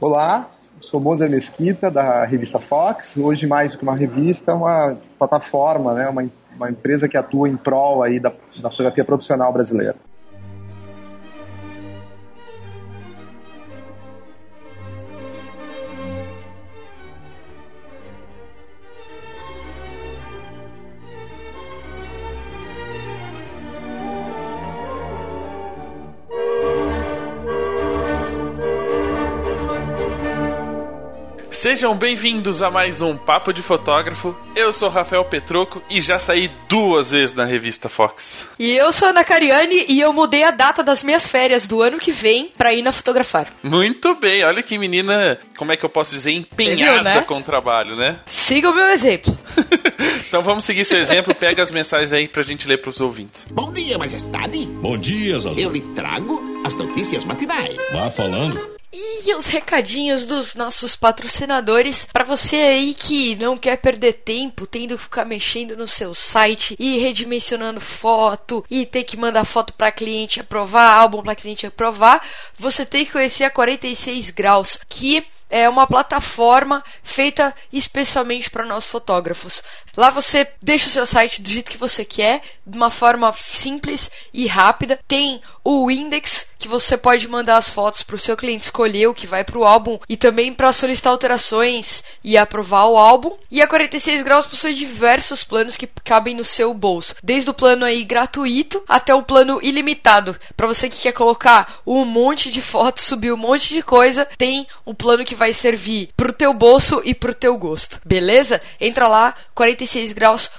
Olá, sou Moza Mesquita, da revista Fox. Hoje, mais do que uma revista, uma plataforma, né? uma, uma empresa que atua em prol aí da, da fotografia profissional brasileira. Sejam bem-vindos a mais um Papo de Fotógrafo. Eu sou Rafael Petroco e já saí duas vezes na revista Fox. E eu sou Ana Cariani e eu mudei a data das minhas férias do ano que vem pra ir na fotografar. Muito bem, olha que menina, como é que eu posso dizer, empenhada viu, né? com o trabalho, né? Siga o meu exemplo. então vamos seguir seu exemplo, pega as mensagens aí pra gente ler pros ouvintes. Bom dia, majestade. Bom dia, Zazu. Eu lhe trago as notícias matinais. Vá falando. E os recadinhos dos nossos patrocinadores para você aí que não quer perder tempo tendo que ficar mexendo no seu site e redimensionando foto e ter que mandar foto para cliente aprovar, álbum para cliente aprovar, você tem que conhecer a 46 graus, que é uma plataforma feita especialmente para nós fotógrafos. Lá você deixa o seu site do jeito que você quer, de uma forma simples e rápida. Tem o index que você pode mandar as fotos para o seu cliente escolher o que vai para o álbum e também para solicitar alterações e aprovar o álbum. E a 46 graus possui diversos planos que cabem no seu bolso, desde o plano aí gratuito até o plano ilimitado. Para você que quer colocar um monte de fotos, subir um monte de coisa, tem um plano que vai servir pro teu bolso e pro teu gosto. Beleza? Entra lá 46 graus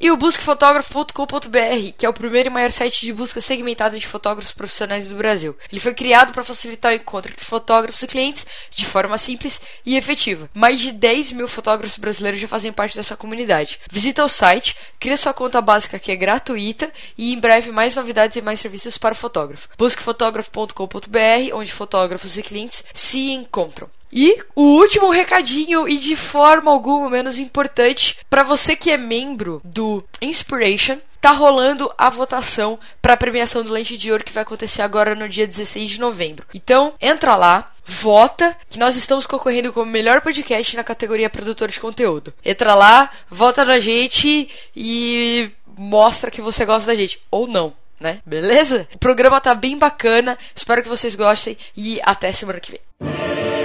e o busquefotógrafo.com.br, que é o primeiro e maior site de busca segmentada de fotógrafos profissionais do Brasil. Ele foi criado para facilitar o encontro entre fotógrafos e clientes de forma simples e efetiva. Mais de 10 mil fotógrafos brasileiros já fazem parte dessa comunidade. Visita o site, cria sua conta básica que é gratuita e em breve mais novidades e mais serviços para o fotógrafo. Busquefotógrafo.com.br, onde fotógrafos e clientes se encontram. E o último recadinho, e de forma alguma menos importante, para você que é membro do Inspiration, tá rolando a votação para a premiação do Lente de Ouro que vai acontecer agora no dia 16 de novembro. Então, entra lá, vota, que nós estamos concorrendo como melhor podcast na categoria produtor de conteúdo. Entra lá, vota na gente e mostra que você gosta da gente ou não. Né? Beleza? O programa tá bem bacana. Espero que vocês gostem e até semana que vem.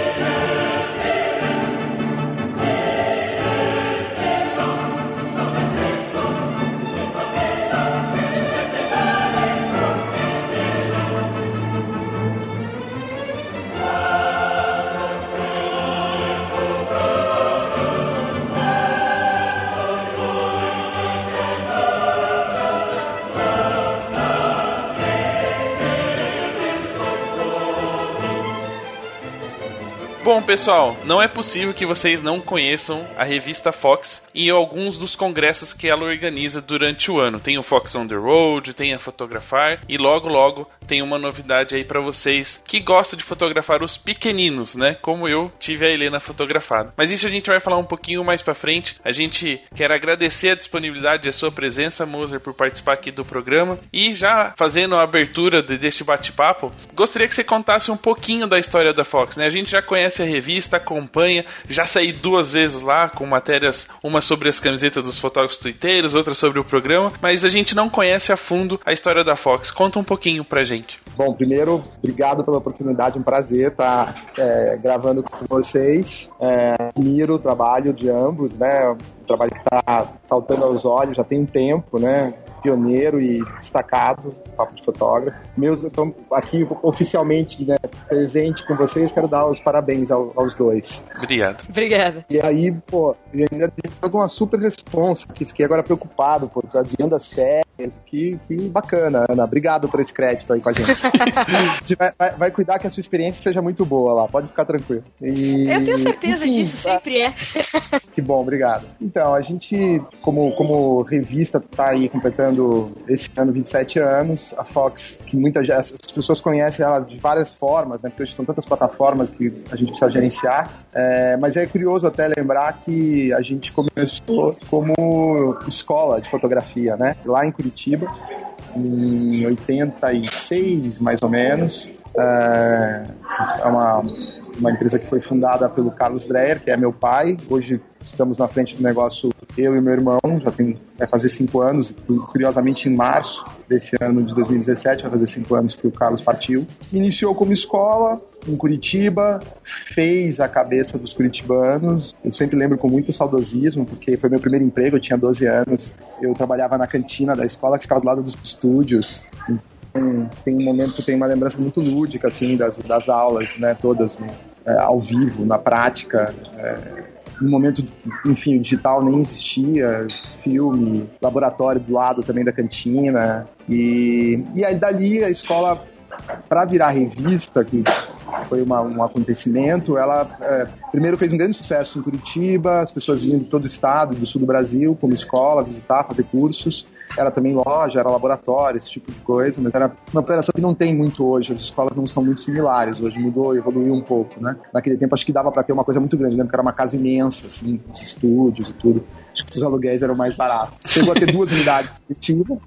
Bom, pessoal, não é possível que vocês não conheçam a revista Fox e alguns dos congressos que ela organiza durante o ano. Tem o Fox on the Road, tem a Fotografar e logo logo tem uma novidade aí para vocês que gostam de fotografar os pequeninos, né? Como eu tive a Helena fotografada. Mas isso a gente vai falar um pouquinho mais para frente. A gente quer agradecer a disponibilidade e a sua presença, Moser, por participar aqui do programa e já fazendo a abertura de, deste bate-papo, gostaria que você contasse um pouquinho da história da Fox, né? A gente já conhece a revista, acompanha, já saí duas vezes lá com matérias, uma sobre as camisetas dos fotógrafos twitteiros, outra sobre o programa, mas a gente não conhece a fundo a história da Fox. Conta um pouquinho pra gente. Bom, primeiro, obrigado pela oportunidade, um prazer estar é, gravando com vocês. É, admiro o trabalho de ambos, né? Um trabalho que está saltando aos olhos já tem um tempo, né? Pioneiro e destacado, papo de fotógrafo. Meus estão aqui oficialmente né, presente com vocês, quero dar os parabéns ao, aos dois. Obrigado. Obrigada. E aí, pô, eu ainda tenho uma super responsa, que fiquei agora preocupado, por adiando as férias, que, que bacana, Ana. Obrigado por esse crédito aí com a gente. vai, vai, cuidar que a sua experiência seja muito boa lá, pode ficar tranquilo. E, eu tenho certeza enfim, disso, sempre é. que bom, obrigado. Então, a gente, como, como revista, tá aí completando esse ano 27 anos. A Fox, que muitas as pessoas conhecem ela de várias formas, né? Porque hoje são tantas plataformas que a gente precisa gerenciar. É, mas é curioso até lembrar que a gente começou como escola de fotografia, né? Lá em Curitiba, em 86, mais ou menos. É, é uma uma empresa que foi fundada pelo Carlos Dreyer, que é meu pai. Hoje estamos na frente do negócio eu e meu irmão, já tem vai fazer cinco anos, curiosamente em março desse ano de 2017, vai fazer cinco anos que o Carlos partiu. Iniciou como escola em Curitiba, fez a cabeça dos curitibanos. Eu sempre lembro com muito saudosismo, porque foi meu primeiro emprego, eu tinha 12 anos. Eu trabalhava na cantina da escola que ficava do lado dos estúdios. Então, tem um momento, tem uma lembrança muito lúdica, assim, das, das aulas, né, todas né, ao vivo, na prática. É, no momento, enfim, o digital nem existia, filme, laboratório do lado também da cantina. E, e aí dali a escola, para virar revista, que foi uma, um acontecimento. Ela é, primeiro fez um grande sucesso em Curitiba, as pessoas vinham de todo o estado, do sul do Brasil, como escola, visitar, fazer cursos. Era também loja, era laboratório, esse tipo de coisa, mas era uma operação que não tem muito hoje. As escolas não são muito similares. Hoje mudou, evoluiu um pouco, né? Naquele tempo acho que dava para ter uma coisa muito grande, lembro que era uma casa imensa, assim, os estúdios e tudo. Acho que os aluguéis eram mais baratos. Chegou a ter duas unidades efetivas.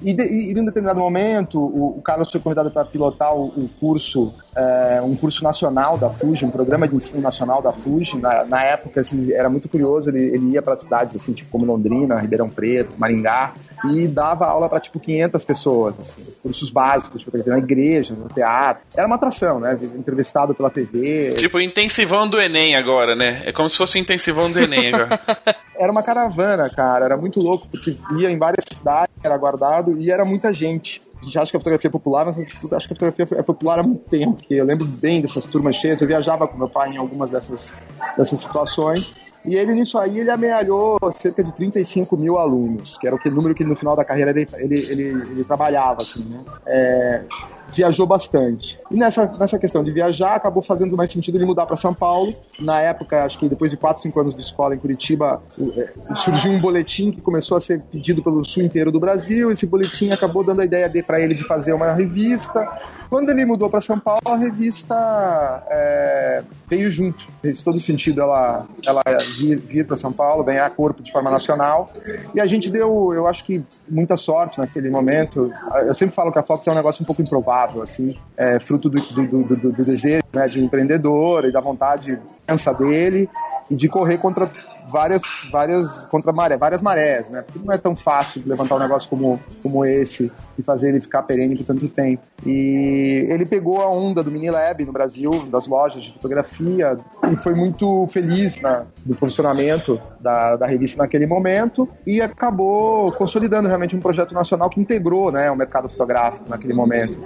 E, de, e, em um determinado momento, o, o Carlos foi convidado para pilotar o, o curso, é, um curso nacional da Fuji, um programa de ensino nacional da Fuji. Na, na época, assim, era muito curioso, ele, ele ia para cidades assim, tipo como Londrina, Ribeirão Preto, Maringá, e dava aula para tipo 500 pessoas, assim, cursos básicos, na igreja, no teatro. Era uma atração, né? Entrevistado pela TV. Tipo, intensivão do Enem agora, né? É como se fosse o intensivão do Enem agora. era uma caravana, cara, era muito louco, porque ia em várias cidades, era guardado e era muita gente. A gente acha que a fotografia é popular, mas acho que a fotografia é popular há muito tempo, porque eu lembro bem dessas turmas cheias, eu viajava com meu pai em algumas dessas, dessas situações, e ele, nisso aí, ele amealhou cerca de 35 mil alunos, que era o número que no final da carreira ele, ele, ele, ele trabalhava, assim, né? É, viajou bastante. E nessa, nessa questão de viajar, acabou fazendo mais sentido ele mudar para São Paulo. Na época, acho que depois de 4, 5 anos de escola em Curitiba, é, surgiu um boletim que começou a ser pedido pelo sul inteiro do Brasil. Esse boletim acabou dando a ideia para ele de fazer uma revista. Quando ele mudou para São Paulo, a revista é, veio junto. Fez todo sentido ela, ela vir, vir para São Paulo, ganhar corpo de forma nacional. E a gente deu, eu acho que, muita sorte naquele momento. Eu sempre falo que a Fox é um negócio um pouco improvável assim, é, fruto do, do, do, do desejo né, de um empreendedor e da vontade imensa dele e de correr contra várias, várias contra maré, várias marés, né? Porque não é tão fácil levantar um negócio como, como esse e fazer ele ficar perene por tanto tempo. E ele pegou a onda do Mini Lab no Brasil, das lojas de fotografia, e foi muito feliz na, do funcionamento da, da revista naquele momento e acabou consolidando realmente um projeto nacional que integrou né, o mercado fotográfico naquele momento.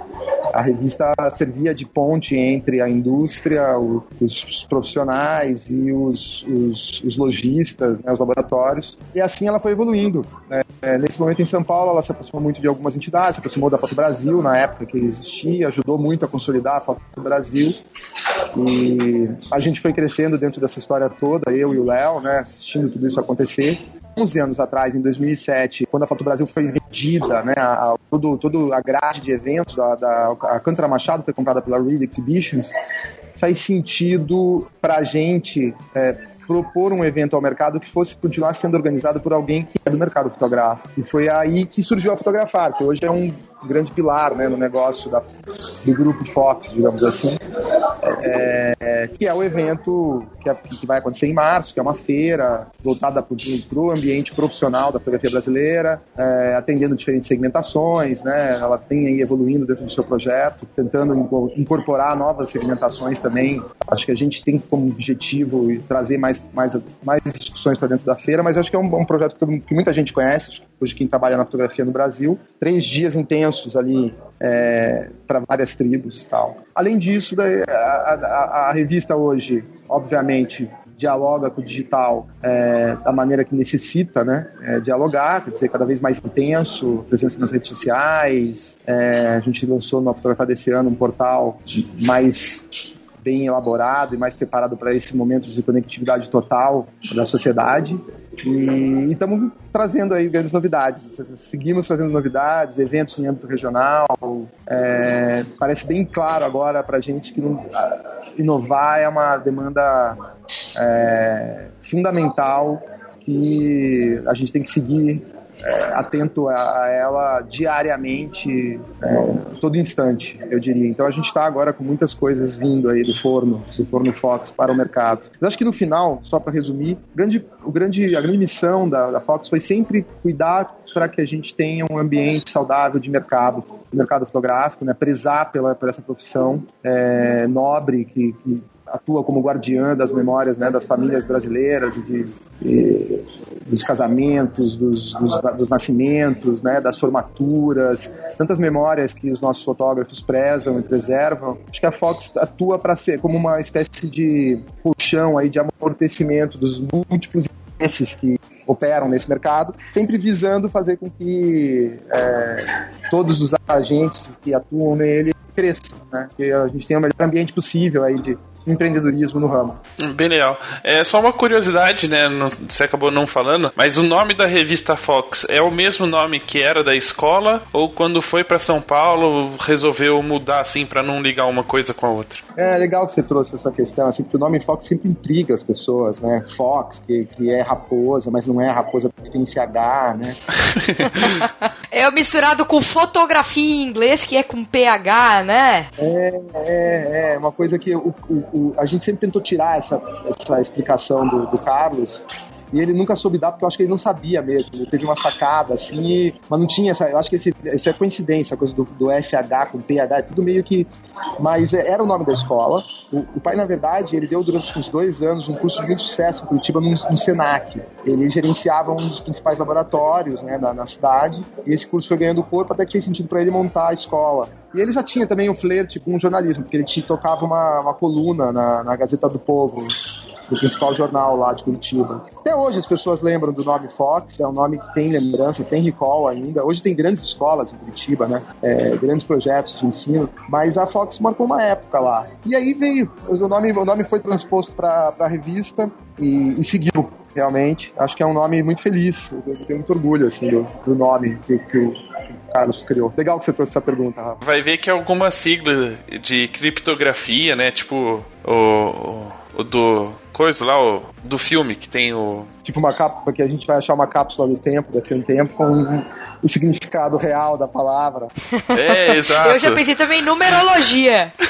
A revista servia de ponte entre a indústria, o, os profissionais e os, os, os lojistas, né, os laboratórios. E assim ela foi evoluindo. Né? É, nesse momento em São Paulo, ela se aproximou muito de algumas entidades, se aproximou da Foto Brasil na época que existia, ajudou muito a consolidar a Foto Brasil. E a gente foi crescendo dentro dessa história toda, eu e o Léo, né, assistindo tudo isso acontecer. 11 anos atrás, em 2007, quando a Foto Brasil foi vendida, né, a, a, todo, todo a grade de eventos da, da a Cantora Machado foi comprada pela Reed Exhibitions, faz sentido para a gente é, propor um evento ao mercado que fosse continuar sendo organizado por alguém que é do mercado fotográfico. E foi aí que surgiu a Fotografar, que hoje é um grande pilar né, no negócio da, do grupo Fox, digamos assim, é, que é o evento que, é, que, vai acontecer em março, que é uma feira voltada para o ambiente profissional da fotografia brasileira, é, atendendo diferentes segmentações, né, ela tem aí evoluindo dentro do seu projeto, tentando incorporar novas segmentações também. Acho que a gente tem como objetivo trazer mais, mais, mais discussões para dentro da feira, mas acho que é um, um projeto que, que muita gente conhece, hoje quem trabalha na fotografia no Brasil. Três dias intensos ali é, para várias tribos tal. Além disso, a, a, a, revista hoje, obviamente, dialoga com o digital é, da maneira que necessita, né? É, dialogar, quer dizer, cada vez mais intenso, presença nas redes sociais. É, a gente lançou no Fotografia desse ano um portal mais bem elaborado e mais preparado para esse momento de conectividade total da sociedade. E estamos trazendo aí grandes novidades. Seguimos trazendo novidades, eventos em âmbito regional. É, parece bem claro agora para a gente que inovar é uma demanda é, fundamental que a gente tem que seguir é, atento a, a, ela diariamente, é, todo instante, eu diria. Então a gente está agora com muitas coisas vindo aí do forno, do forno Fox para o mercado. Mas acho que no final, só para resumir, grande, o grande, a grande missão da, da Fox foi sempre cuidar para que a gente tenha um ambiente saudável de mercado, de mercado fotográfico, né, prezar pela, por essa profissão é, nobre que, que atua como guardiã das memórias né, das famílias brasileiras, de, dos casamentos, dos, dos, dos, nascimentos, né, das formaturas, tantas memórias que os nossos fotógrafos prezam e preservam. Acho que a Fox atua para ser como uma espécie de colchão aí de amortecimento dos múltiplos esses que operam nesse mercado, sempre visando fazer com que é, todos os agentes que atuam nele cresçam, né? Que a gente tenha o melhor ambiente possível aí de empreendedorismo no ramo. Bem legal. É só uma curiosidade, né? Não, você acabou não falando, mas o nome da revista Fox é o mesmo nome que era da escola ou quando foi para São Paulo resolveu mudar assim para não ligar uma coisa com a outra? É legal que você trouxe essa questão, assim, porque o nome Fox sempre intriga as pessoas, né? Fox, que, que é raposa, mas não é raposa porque tem CH, né? é misturado com fotografia em inglês, que é com PH, né? É, é, é uma coisa que o, o o, a gente sempre tentou tirar essa, essa explicação do, do Carlos e ele nunca soube dar porque eu acho que ele não sabia mesmo. Ele teve uma sacada assim, mas não tinha essa. Eu acho que esse, isso é coincidência, a coisa do, do FH com PH, é tudo meio que. Mas é, era o nome da escola. O, o, pai, na verdade, ele deu durante uns dois anos um curso de muito sucesso em Curitiba no, no Senac. Ele gerenciava um dos principais laboratórios né, na, na cidade e esse curso foi ganhando corpo até que fez sentido para ele montar a escola. E ele já tinha também um flerte com o jornalismo, porque ele tocava uma, uma coluna na, na Gazeta do Povo, do principal jornal lá de Curitiba. Até hoje as pessoas lembram do nome Fox, é um nome que tem lembrança, tem recall ainda. Hoje tem grandes escolas em Curitiba, né? É, grandes projetos de ensino, mas a Fox marcou uma época lá. E aí veio, o nome, o nome foi transposto para a revista e, e seguiu realmente. Acho que é um nome muito feliz. Eu tenho muito orgulho assim, do, do nome que, que, o Carlos criou. Legal que você trouxe essa pergunta, Rafa. Vai ver que é alguma sigla de criptografia, né? Tipo o, o do coisa lá, o, do filme que tem o. Tipo uma cápsula que a gente vai achar uma cápsula do tempo daqui a um tempo com o significado real da palavra. É, exato. Eu já pensei também em numerologia.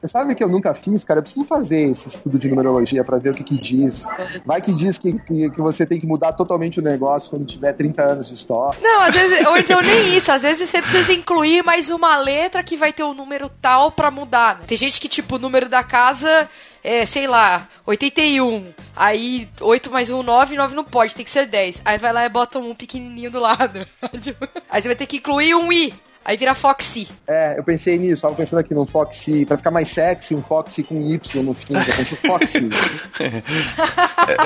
Você sabe que eu nunca fiz, cara? Eu preciso fazer esse estudo de numerologia para ver o que, que diz. Vai que diz que, que, que, você tem que mudar totalmente o negócio quando tiver 30 anos de história. Não, às vezes, ou então nem isso. Às vezes você precisa incluir mais uma letra que vai ter um número tal para mudar. Né? Tem gente que, tipo, o número da casa é, sei lá, 81. Aí 8 mais 1, 9, 9 não pode, tem que ser 10. Aí vai lá e bota um pequenininho do lado. Aí você vai ter que incluir um I. Aí vira Foxy. É, eu pensei nisso, tava pensando aqui num Foxy, pra ficar mais sexy, um Foxy com Y no fim, eu pensei Foxy.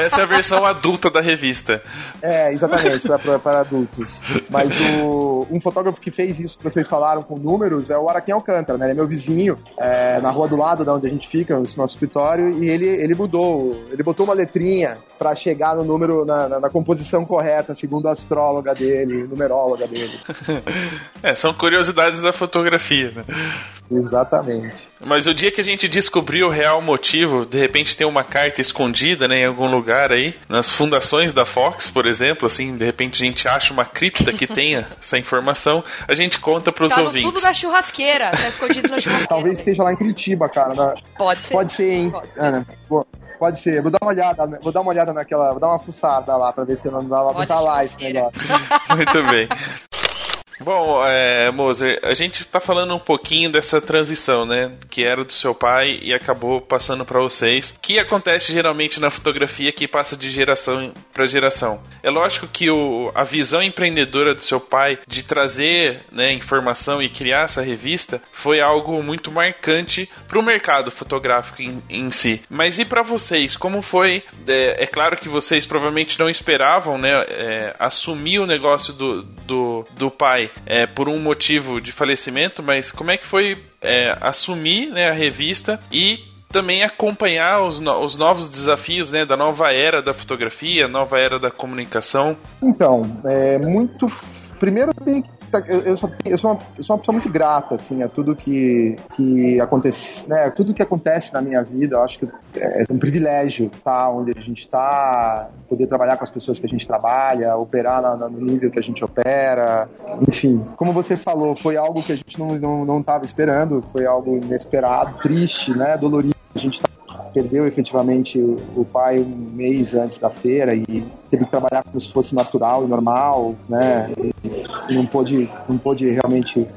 Essa é a versão adulta da revista. É, exatamente, para adultos. Mas o, um fotógrafo que fez isso que vocês falaram com números é o Araquém Alcântara, né? Ele é meu vizinho, é, na rua do lado da onde a gente fica, no nosso escritório, e ele, ele mudou, ele botou uma letrinha para chegar no número, na, na, na, composição correta, segundo a astróloga dele, numeróloga dele. é, são curiosidades da fotografia, né? Exatamente. Mas o dia que a gente descobriu o real motivo, de repente tem uma carta escondida, né, em algum lugar aí, nas fundações da Fox, por exemplo, assim, de repente a gente acha uma cripta que tenha essa informação, a gente conta para os tá ouvintes. Tudo da churrasqueira, tá escondido na churrasqueira. Talvez esteja lá em Curitiba, cara. Na... Pode ser. Pode ser, hein, Pode. Ana. Pode ser. Vou dar uma olhada, vou dar uma olhada naquela, vou dar uma fuçada lá pra ver se não dá lá, não tá lá esse negócio. Muito bem. Bom, é, Moser, a gente está falando um pouquinho dessa transição, né? Que era do seu pai e acabou passando para vocês. Que acontece geralmente na fotografia que passa de geração para geração. É lógico que o, a visão empreendedora do seu pai de trazer né, informação e criar essa revista foi algo muito marcante para o mercado fotográfico em, em, si. Mas e para vocês? Como foi? É, é, claro que vocês provavelmente não esperavam, né? É, assumir o negócio do, do, do pai é, por um motivo de falecimento, mas como é que foi é, assumir né, a revista e também acompanhar os, no os novos desafios né, da nova era da fotografia, nova era da comunicação? Então, é muito. Primeiro tem tá, eu, eu, sou, eu, sou uma, eu sou uma pessoa muito grata, assim, a tudo que, que acontece, né? Tudo que acontece na minha vida, eu acho que é um privilégio estar tá, onde a gente está, poder trabalhar com as pessoas que a gente trabalha, operar na, no nível que a gente opera, enfim. Como você falou, foi algo que a gente não estava não, não esperando, foi algo inesperado, triste, né? Dolorido. A gente perdeu efetivamente o, pai um mês antes da feira e teve que trabalhar como se fosse natural e normal, né? Não pôde, não pôde realmente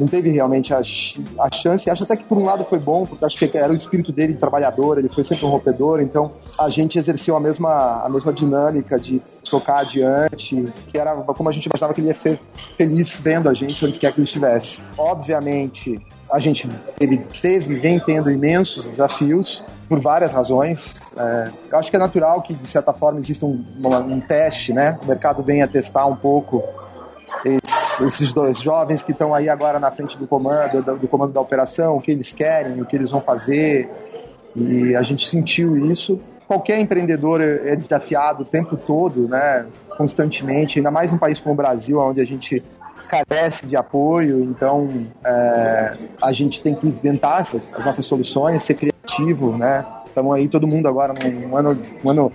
não teve realmente a, a chance. Acho até que por um lado foi bom, porque acho que era o espírito dele trabalhador, ele foi sempre um rompedor, então a gente exerceu a mesma, a mesma dinâmica de tocar adiante, que era como a gente imaginava que ele ia ser feliz vendo a gente onde quer que ele estivesse. Obviamente, a gente teve, teve vem tendo imensos desafios por várias razões. É, eu acho que é natural que, de certa forma, exista um, um, teste, né? O mercado venha testar um pouco esses, esses dois jovens que estão aí agora na frente do comando, do, do, comando da operação, o que eles querem, o que eles vão fazer. E a gente sentiu isso. Qualquer empreendedor é desafiado o tempo todo, né? Constantemente, ainda mais num país como o Brasil, onde a gente carece de apoio, então é, a gente tem que inventar as, as nossas soluções, ser criativo, né? Estamos aí todo mundo agora num ano, um ano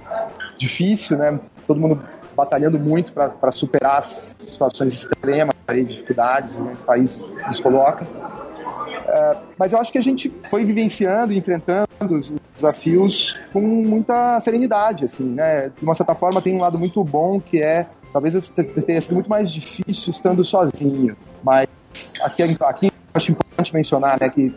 difícil, né? Todo mundo batalhando muito para superar as situações extremas, aí, dificuldades né, que o país nos coloca. É, mas eu acho que a gente foi vivenciando, enfrentando os desafios com muita serenidade, assim, né? De uma certa forma tem um lado muito bom que é, talvez tenha sido muito mais difícil estando sozinho, mas aqui, aqui acho importante mencionar, né, que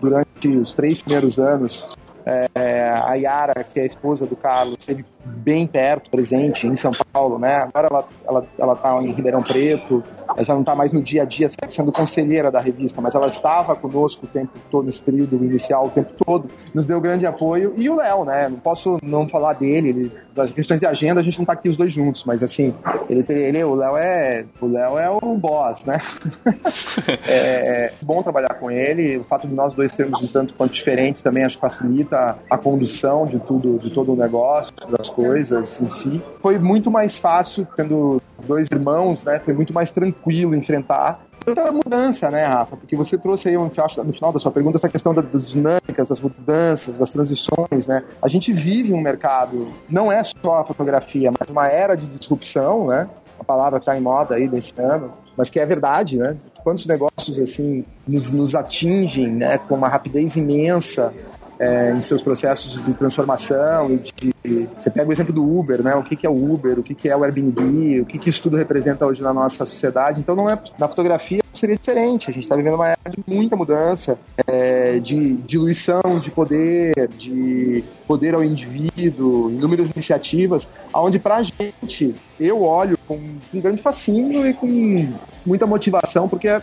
durante os três primeiros anos é, a Yara, que é a esposa do Carlos, esteve bem perto, presente em São Paulo, né? Agora ela ela ela está em Ribeirão Preto, ela já não está mais no dia a dia sendo conselheira da revista, mas ela estava conosco o tempo todo nesse período inicial, o tempo todo, nos deu grande apoio e o Léo, né? Não posso não falar dele, ele, das questões de agenda a gente não está aqui os dois juntos, mas assim ele, ele o Léo é o Léo é o boss, né? é, é bom trabalhar com ele, o fato de nós dois sermos um tanto quanto diferentes também acho que facilita a condução de tudo, de todo o negócio, das coisas em si. Foi muito mais fácil, tendo dois irmãos, né? Foi muito mais tranquilo enfrentar tanta mudança, né, Rafa? Porque você trouxe aí no final da sua pergunta essa questão das dinâmicas, das mudanças, das transições, né? A gente vive um mercado, não é só a fotografia, mas uma era de disrupção, né? A palavra que está em moda aí desse ano, mas que é verdade, né? Quantos negócios assim nos, nos atingem, né, com uma rapidez imensa é, em seus processos de transformação e de, você pega o exemplo do Uber, né? O que, que é o Uber, o que, que é o Airbnb, o que, que isso tudo representa hoje na nossa sociedade. Então não é na fotografia seria diferente. A gente está vivendo uma era de muita mudança, é, de diluição de poder, de poder ao indivíduo, inúmeras iniciativas, onde para a gente eu olho com um grande fascínio e com muita motivação, porque é,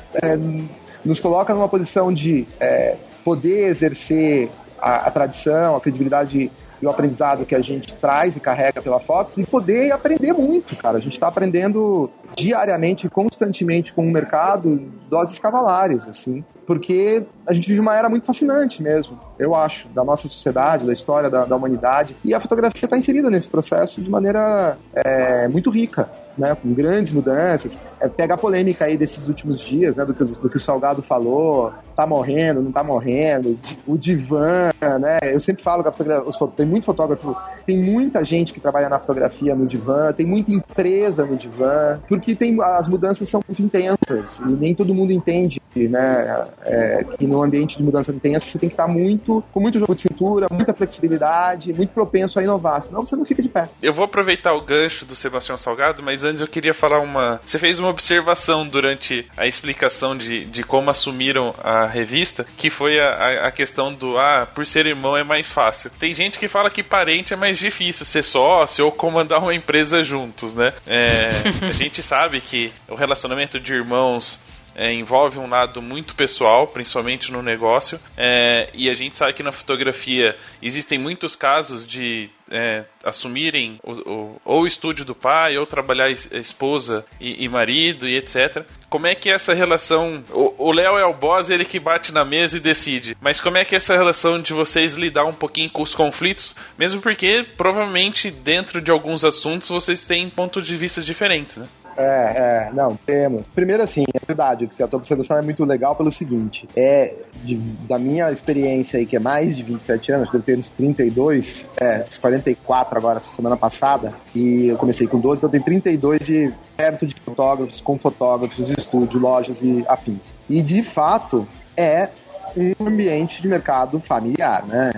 nos coloca numa posição de é, poder exercer a, a tradição, a credibilidade e o aprendizado que a gente traz e carrega pela Fox e poder aprender muito, cara. A gente está aprendendo diariamente, constantemente com o mercado, doses cavalares, assim, porque a gente vive uma era muito fascinante mesmo, eu acho, da nossa sociedade, da história da, da humanidade, e a fotografia está inserida nesse processo de maneira é, muito rica né, com grandes mudanças. É, pega a polêmica aí desses últimos dias, né, do que, do que o Salgado falou, tá morrendo, não tá morrendo, o divã, né, eu sempre falo que a fotografia, tem muito fotógrafo, tem muita gente que trabalha na fotografia no divã, tem muita empresa no divã, porque tem, as mudanças são muito intensas e nem todo mundo entende, né, é, que no ambiente de mudança intensa você tem que estar muito, com muito jogo de cintura, muita flexibilidade, muito propenso a inovar, senão você não fica de pé. Eu vou aproveitar o gancho do Sebastião Salgado, mas antes eu queria falar uma. Você fez uma observação durante a explicação de, de como assumiram a revista, que foi a, a questão do ah, por ser irmão é mais fácil. Tem gente que fala que parente é mais difícil, ser sócio ou comandar uma empresa juntos, né? É, a gente sabe que o relacionamento de irmãos é, envolve um lado muito pessoal, principalmente no negócio, é, e a gente sabe que na fotografia existem muitos casos de é, assumirem o, ou o estúdio do pai, ou trabalhar esposa e, e, marido e etc. Como é que é essa relação. O Léo é o boss, ele que bate na mesa e decide. Mas como é que é essa relação de vocês lidar um pouquinho com os conflitos? Mesmo porque provavelmente dentro de alguns assuntos vocês têm pontos de vista diferentes, né? É, é, não, temos. Primeiro, assim, é verdade que a tua observação é muito legal pelo seguinte: é de, da minha experiência aí, que é mais de 27 anos, eu tenho uns 32, é, 44 agora, semana passada, e eu comecei com 12, então tenho 32 de perto de fotógrafos, com fotógrafos, estúdio, lojas e afins. E de fato, é um ambiente de mercado familiar, né?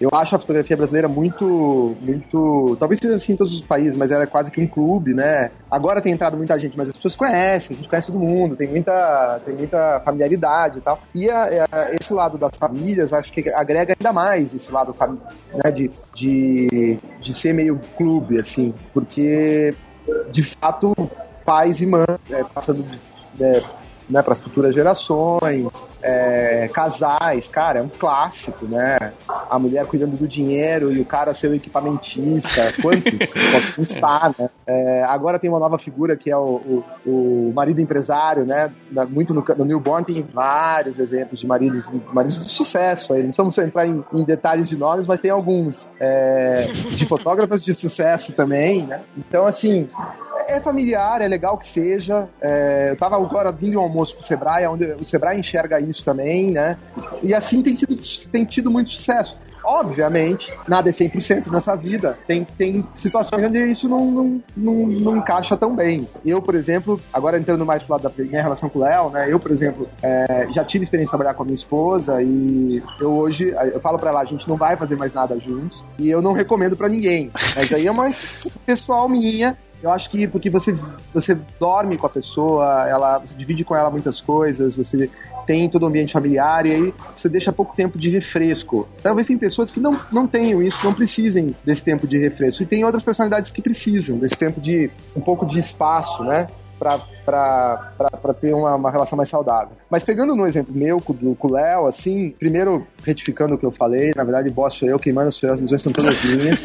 Eu acho a fotografia brasileira muito, muito, talvez seja assim em todos os países, mas ela é quase que um clube, né? Agora tem entrado muita gente, mas as pessoas conhecem, a gente conhece todo mundo, tem muita, tem muita familiaridade e tal. E a, a, esse lado das famílias, acho que agrega ainda mais esse lado né, de, de, de ser meio clube, assim, porque de fato pais e mães é, passando é, né, para as futuras gerações, é, casais, cara, é um clássico, né? A mulher cuidando do dinheiro e o cara ser o equipamentista, quantos posso estar, né? É, agora tem uma nova figura que é o, o, o marido empresário, né? Muito no, no, Newborn tem vários exemplos de maridos, maridos de sucesso aí, não precisamos entrar em, em detalhes de nomes, mas tem alguns é, de fotógrafos de sucesso também, né? Então, assim, é familiar, é legal que seja. É, eu tava agora vindo um almoço com o Sebrae, onde o Sebrae enxerga isso também, né? E assim tem, sido, tem tido muito sucesso. Obviamente, nada é 100% nessa vida. Tem, tem situações onde isso não, não, não, não, encaixa tão bem. Eu, por exemplo, agora entrando mais pro lado da minha relação com o Léo, né? Eu, por exemplo, é, já tive experiência de trabalhar com a minha esposa e eu hoje, eu falo para ela, a gente não vai fazer mais nada juntos e eu não recomendo para ninguém. Mas aí é uma pessoal minha eu acho que porque você, você dorme com a pessoa, ela, você divide com ela muitas coisas, você tem todo o ambiente familiar e aí você deixa pouco tempo de refresco. Talvez tem pessoas que não, não tenham isso, não precisem desse tempo de refresco. E tem outras personalidades que precisam desse tempo de um pouco de espaço, né? Para ter uma, uma, relação mais saudável. Mas pegando no exemplo meu com, com o Léo, assim, primeiro retificando o que eu falei, na verdade, boss sou eu, quem manda sou eu, as decisões são todas minhas.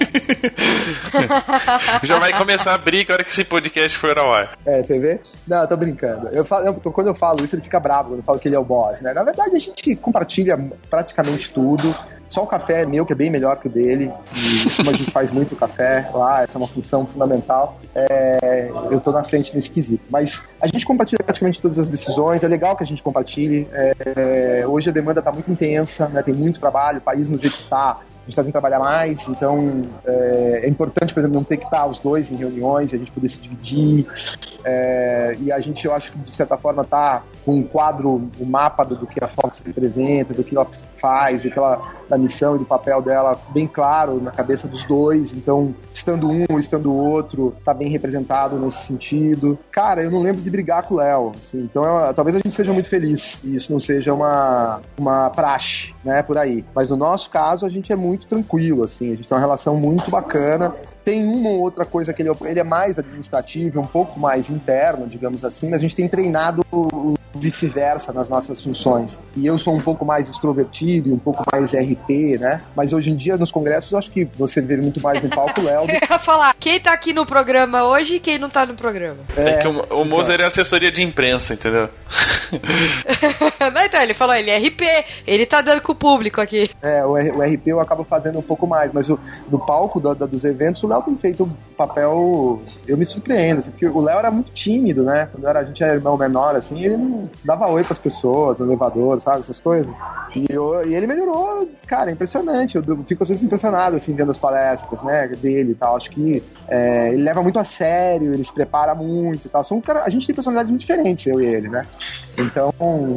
Já vai começar a briga na hora que esse podcast for ao ar. É, você vê? Não, eu tô brincando. Eu falo, eu, quando eu falo isso, ele fica bravo quando eu falo que ele é o boss, né? Na verdade, a gente compartilha praticamente tudo. Só o café é meu, que é bem melhor que o dele. E como a gente faz muito café lá, essa é uma função fundamental, é, eu tô na frente nesse quesito. Mas a gente compartilha praticamente todas as decisões, é legal que a gente compartilhe. É, hoje a demanda está muito intensa, né, tem muito trabalho, o país no jeito que está, gente está vindo trabalhar mais, então é, é, importante, por exemplo, não ter que estar os dois em reuniões, a gente poder se dividir. É, e a gente, eu acho que de certa forma está com um quadro, um mapa do, do, que a Fox representa, do que ela faz, do que ela, da missão e do papel dela bem claro na cabeça dos dois. Então, estando um ou estando o outro, tá bem representado nesse sentido. Cara, eu não lembro de brigar com o Léo, assim, então eu, talvez a gente seja muito feliz e isso não seja uma, uma praxe, né, por aí. Mas no nosso caso, a gente é muito muito tranquilo, assim, a gente tem uma relação muito bacana. Tem uma ou outra coisa que ele, ele é mais administrativo, um pouco mais interno, digamos assim, mas a gente tem treinado vice-versa nas nossas funções. E eu sou um pouco mais extrovertido e um pouco mais RP, né? Mas hoje em dia, nos congressos, acho que você vê muito mais no palco Léo. eu ia falar, quem tá aqui no programa hoje e quem não tá no programa. É, é que o, o Moser é assessoria de imprensa, entendeu? não, então, ele falou, ele é RP, ele tá dando com o público aqui. É, o, o RP eu acabo fazendo um pouco mais, mas o, no palco do, do, dos eventos, o Léo tem feito um papel. Eu me surpreendo, assim, porque o Léo era muito tímido, né? Quando era, a gente era irmão menor, assim, ele não dava oi pras pessoas no elevador, sabe? Essas coisas. E, eu, e ele melhorou, cara, impressionante. Eu fico às vezes impressionado, assim, vendo as palestras, né, dele e tal. Acho que é, ele leva muito a sério, ele se prepara muito e tal. São, cara, a gente tem personalidades muito diferentes, eu e ele, né? Então,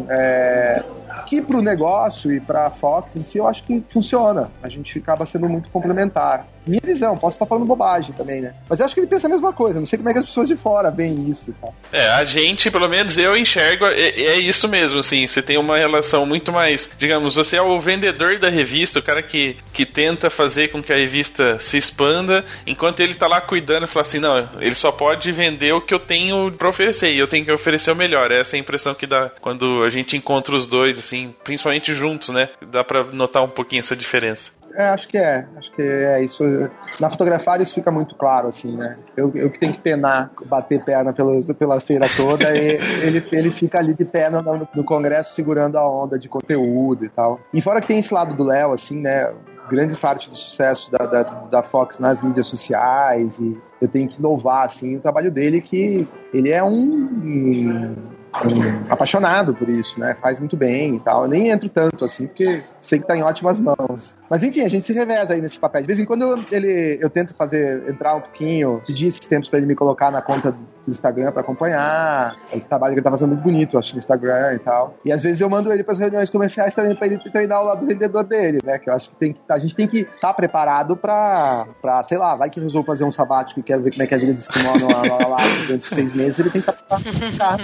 é, que pro negócio e pra Fox em si, eu acho que funciona. A gente acaba sendo muito complementar minha visão, posso estar falando bobagem também, né? Mas acho que ele pensa a mesma coisa, não sei como é que as pessoas de fora veem isso. Tá? É, a gente, pelo menos eu enxergo, é, é, isso mesmo, assim, você tem uma relação muito mais, digamos, você é o vendedor da revista, o cara que, que tenta fazer com que a revista se expanda, enquanto ele tá lá cuidando e fala assim, não, ele só pode vender o que eu tenho pra oferecer, e eu tenho que oferecer o melhor. Essa é a impressão que dá quando a gente encontra os dois, assim, principalmente juntos, né? Dá pra notar um pouquinho essa diferença. É, acho que é. Acho que é isso. Na fotografia isso fica muito claro, assim, né? Eu, eu que tenho que penar, bater perna pela, pela feira toda, e ele, ele fica ali de pé no, no, congresso segurando a onda de conteúdo e tal. E fora que tem esse lado do Léo, assim, né? grande parte do sucesso da, da, da Fox nas mídias sociais e eu tenho que louvar assim o trabalho dele que ele é um, um, apaixonado por isso, né? Faz muito bem e tal. Eu nem entro tanto assim, porque sei que tá em ótimas mãos. Mas enfim, a gente se reveza aí nesse papel. De vez em quando eu, ele, eu tento fazer, entrar um pouquinho, pedir esses tempos para ele me colocar na conta do Instagram para acompanhar. O trabalho que ele tá fazendo muito bonito, acho, no Instagram e tal. E às vezes eu mando ele para as reuniões comerciais também para ele treinar o lado vendedor dele, né? Que eu acho que tem que, a gente tem que estar tá preparado para, sei lá, vai que resolve fazer um sabático e quer ver como é que é a vida desse kimono lá, durante seis meses, ele tem que estar tá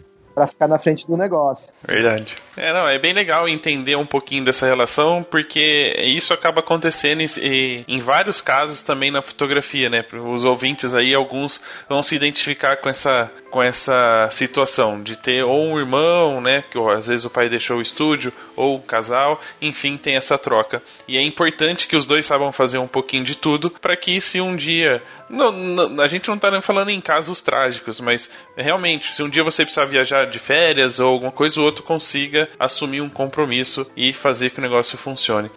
para ficar na frente do negócio. Verdade. É, não, é bem legal entender um pouquinho dessa relação, porque isso acaba acontecendo em, em vários casos também na fotografia, né? Os ouvintes aí, alguns vão se identificar com essa, com essa situação de ter ou um irmão, né? Que às vezes o pai deixou o estúdio, ou o casal, enfim, tem essa troca. E é importante que os dois saibam fazer um pouquinho de tudo para que se um dia. Não, não, a gente não tá falando em casos trágicos, mas realmente, se um dia você precisar viajar de férias ou alguma coisa, o outro consiga assumir um compromisso e fazer que o negócio funcione.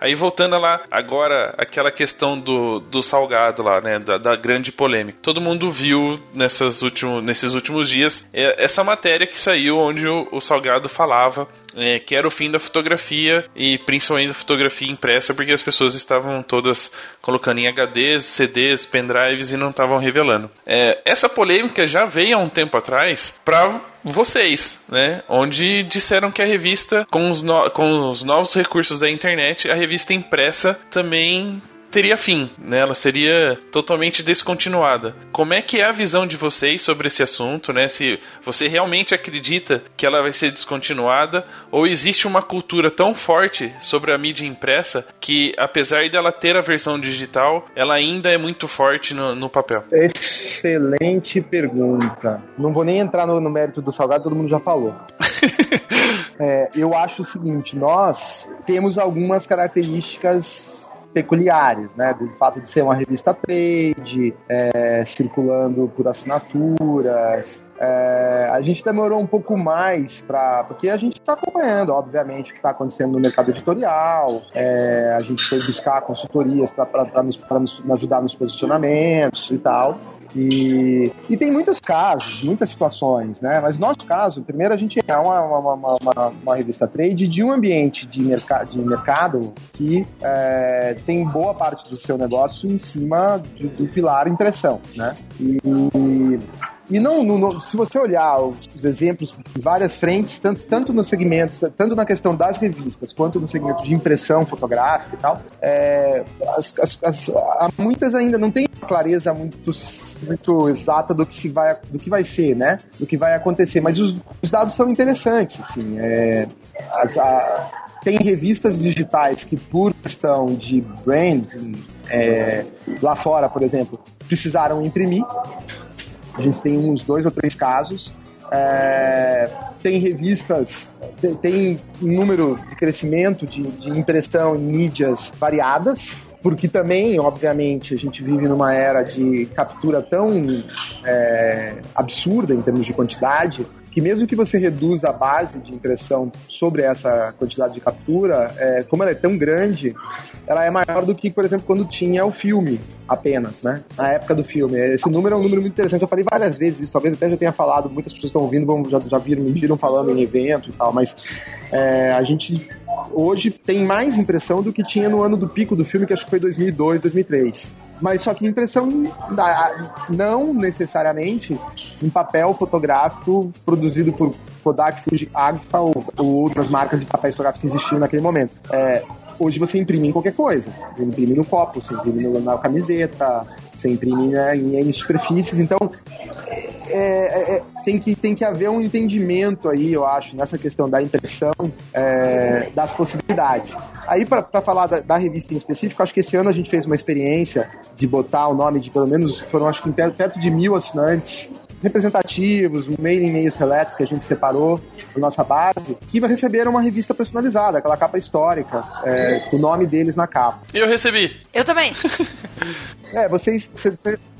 Aí voltando lá, agora aquela questão do, do salgado lá, né? Da, da grande polêmica. Todo mundo viu nessas últimos, nesses últimos dias é, essa matéria que saiu onde o, o salgado falava é, que era o fim da fotografia e principalmente da fotografia impressa, porque as pessoas estavam todas colocando em HDs, CDs, pendrives e não estavam revelando. É, essa polêmica já veio há um tempo atrás para vocês, né? Onde disseram que a revista, com os, no com os novos recursos da internet, a revista impressa também teria fim, né? Ela seria totalmente descontinuada. Como é que é a visão de vocês sobre esse assunto, né? Se você realmente acredita que ela vai ser descontinuada ou existe uma cultura tão forte sobre a mídia impressa que, apesar dela ter a versão digital, ela ainda é muito forte no, no papel? Excelente pergunta. Não vou nem entrar no, no mérito do salgado, todo mundo já falou. é, eu acho o seguinte: nós temos algumas características peculiares, né? Do fato de ser uma revista trade, é, circulando por assinaturas. É, a gente demorou um pouco mais para. Porque a gente está acompanhando, obviamente, o que está acontecendo no mercado editorial. É, a gente foi buscar consultorias para nos, nos ajudar nos posicionamentos e tal. E, e tem muitos casos, muitas situações, né? Mas no nosso caso, primeiro a gente é uma, uma, uma, uma revista trade de um ambiente de, merca de mercado que é, tem boa parte do seu negócio em cima do, do pilar impressão, né? E, e não, no, se você olhar os, os, exemplos em várias frentes, tanto, tanto no segmento, tanto na questão das revistas, quanto no segmento de impressão fotográfica e tal, é, as, as, as, há muitas ainda não tem clareza muito, muito exata do que, se vai, do que vai ser, né? Do que vai acontecer. Mas os, os dados são interessantes, assim. É, as, a, tem revistas digitais que, por questão de branding, é, lá fora, por exemplo, precisaram imprimir a gente tem uns dois ou três casos. É, tem revistas, tem um número de crescimento de, de impressão em mídias variadas, porque também, obviamente, a gente vive numa era de captura tão é, absurda em termos de quantidade que mesmo que você reduza a base de impressão sobre essa quantidade de captura, é, como ela é tão grande, ela é maior do que, por exemplo, quando tinha o filme apenas, né? Na época do filme. Esse número é um número muito interessante. Eu falei várias vezes isso, talvez até já tenha falado, muitas pessoas estão ouvindo, vão, já, já viram, me viram falando em evento e tal, mas é, a gente hoje tem mais impressão do que tinha no ano do pico do filme, que acho que foi 2002, 2003. Mas só que impressão não necessariamente em papel fotográfico produzido por Kodak, Fuji, Agfa ou, ou outras marcas de papéis fotográficos que existiam naquele momento. É, hoje você imprime em qualquer coisa. Você imprime no copo, você imprime na camiseta, você imprime né, em, em superfícies. Então, é, é, é, tem, que, tem que haver um entendimento aí, eu acho, nessa questão da impressão é, das possibilidades. Aí, para falar da, da, revista em específico, acho que esse ano a gente fez uma experiência de botar o nome de pelo menos, foram acho que perto de mil assinantes representativos, um e meio seleto que a gente separou da nossa base, que receberam uma revista personalizada, aquela capa histórica, é, com o nome deles na capa. Eu recebi. Eu também. é, vocês.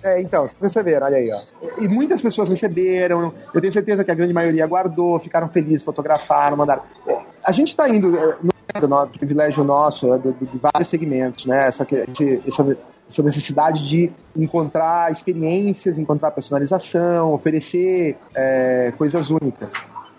é, então, vocês receberam, olha aí, ó. E muitas pessoas receberam, eu tenho certeza que a grande maioria guardou, ficaram felizes, fotografaram, mandaram. É, a gente está indo. É, no do privilégio nosso, é, de, de vários segmentos, né? Essa, esse, essa, essa necessidade de encontrar experiências, encontrar personalização, oferecer é, coisas únicas.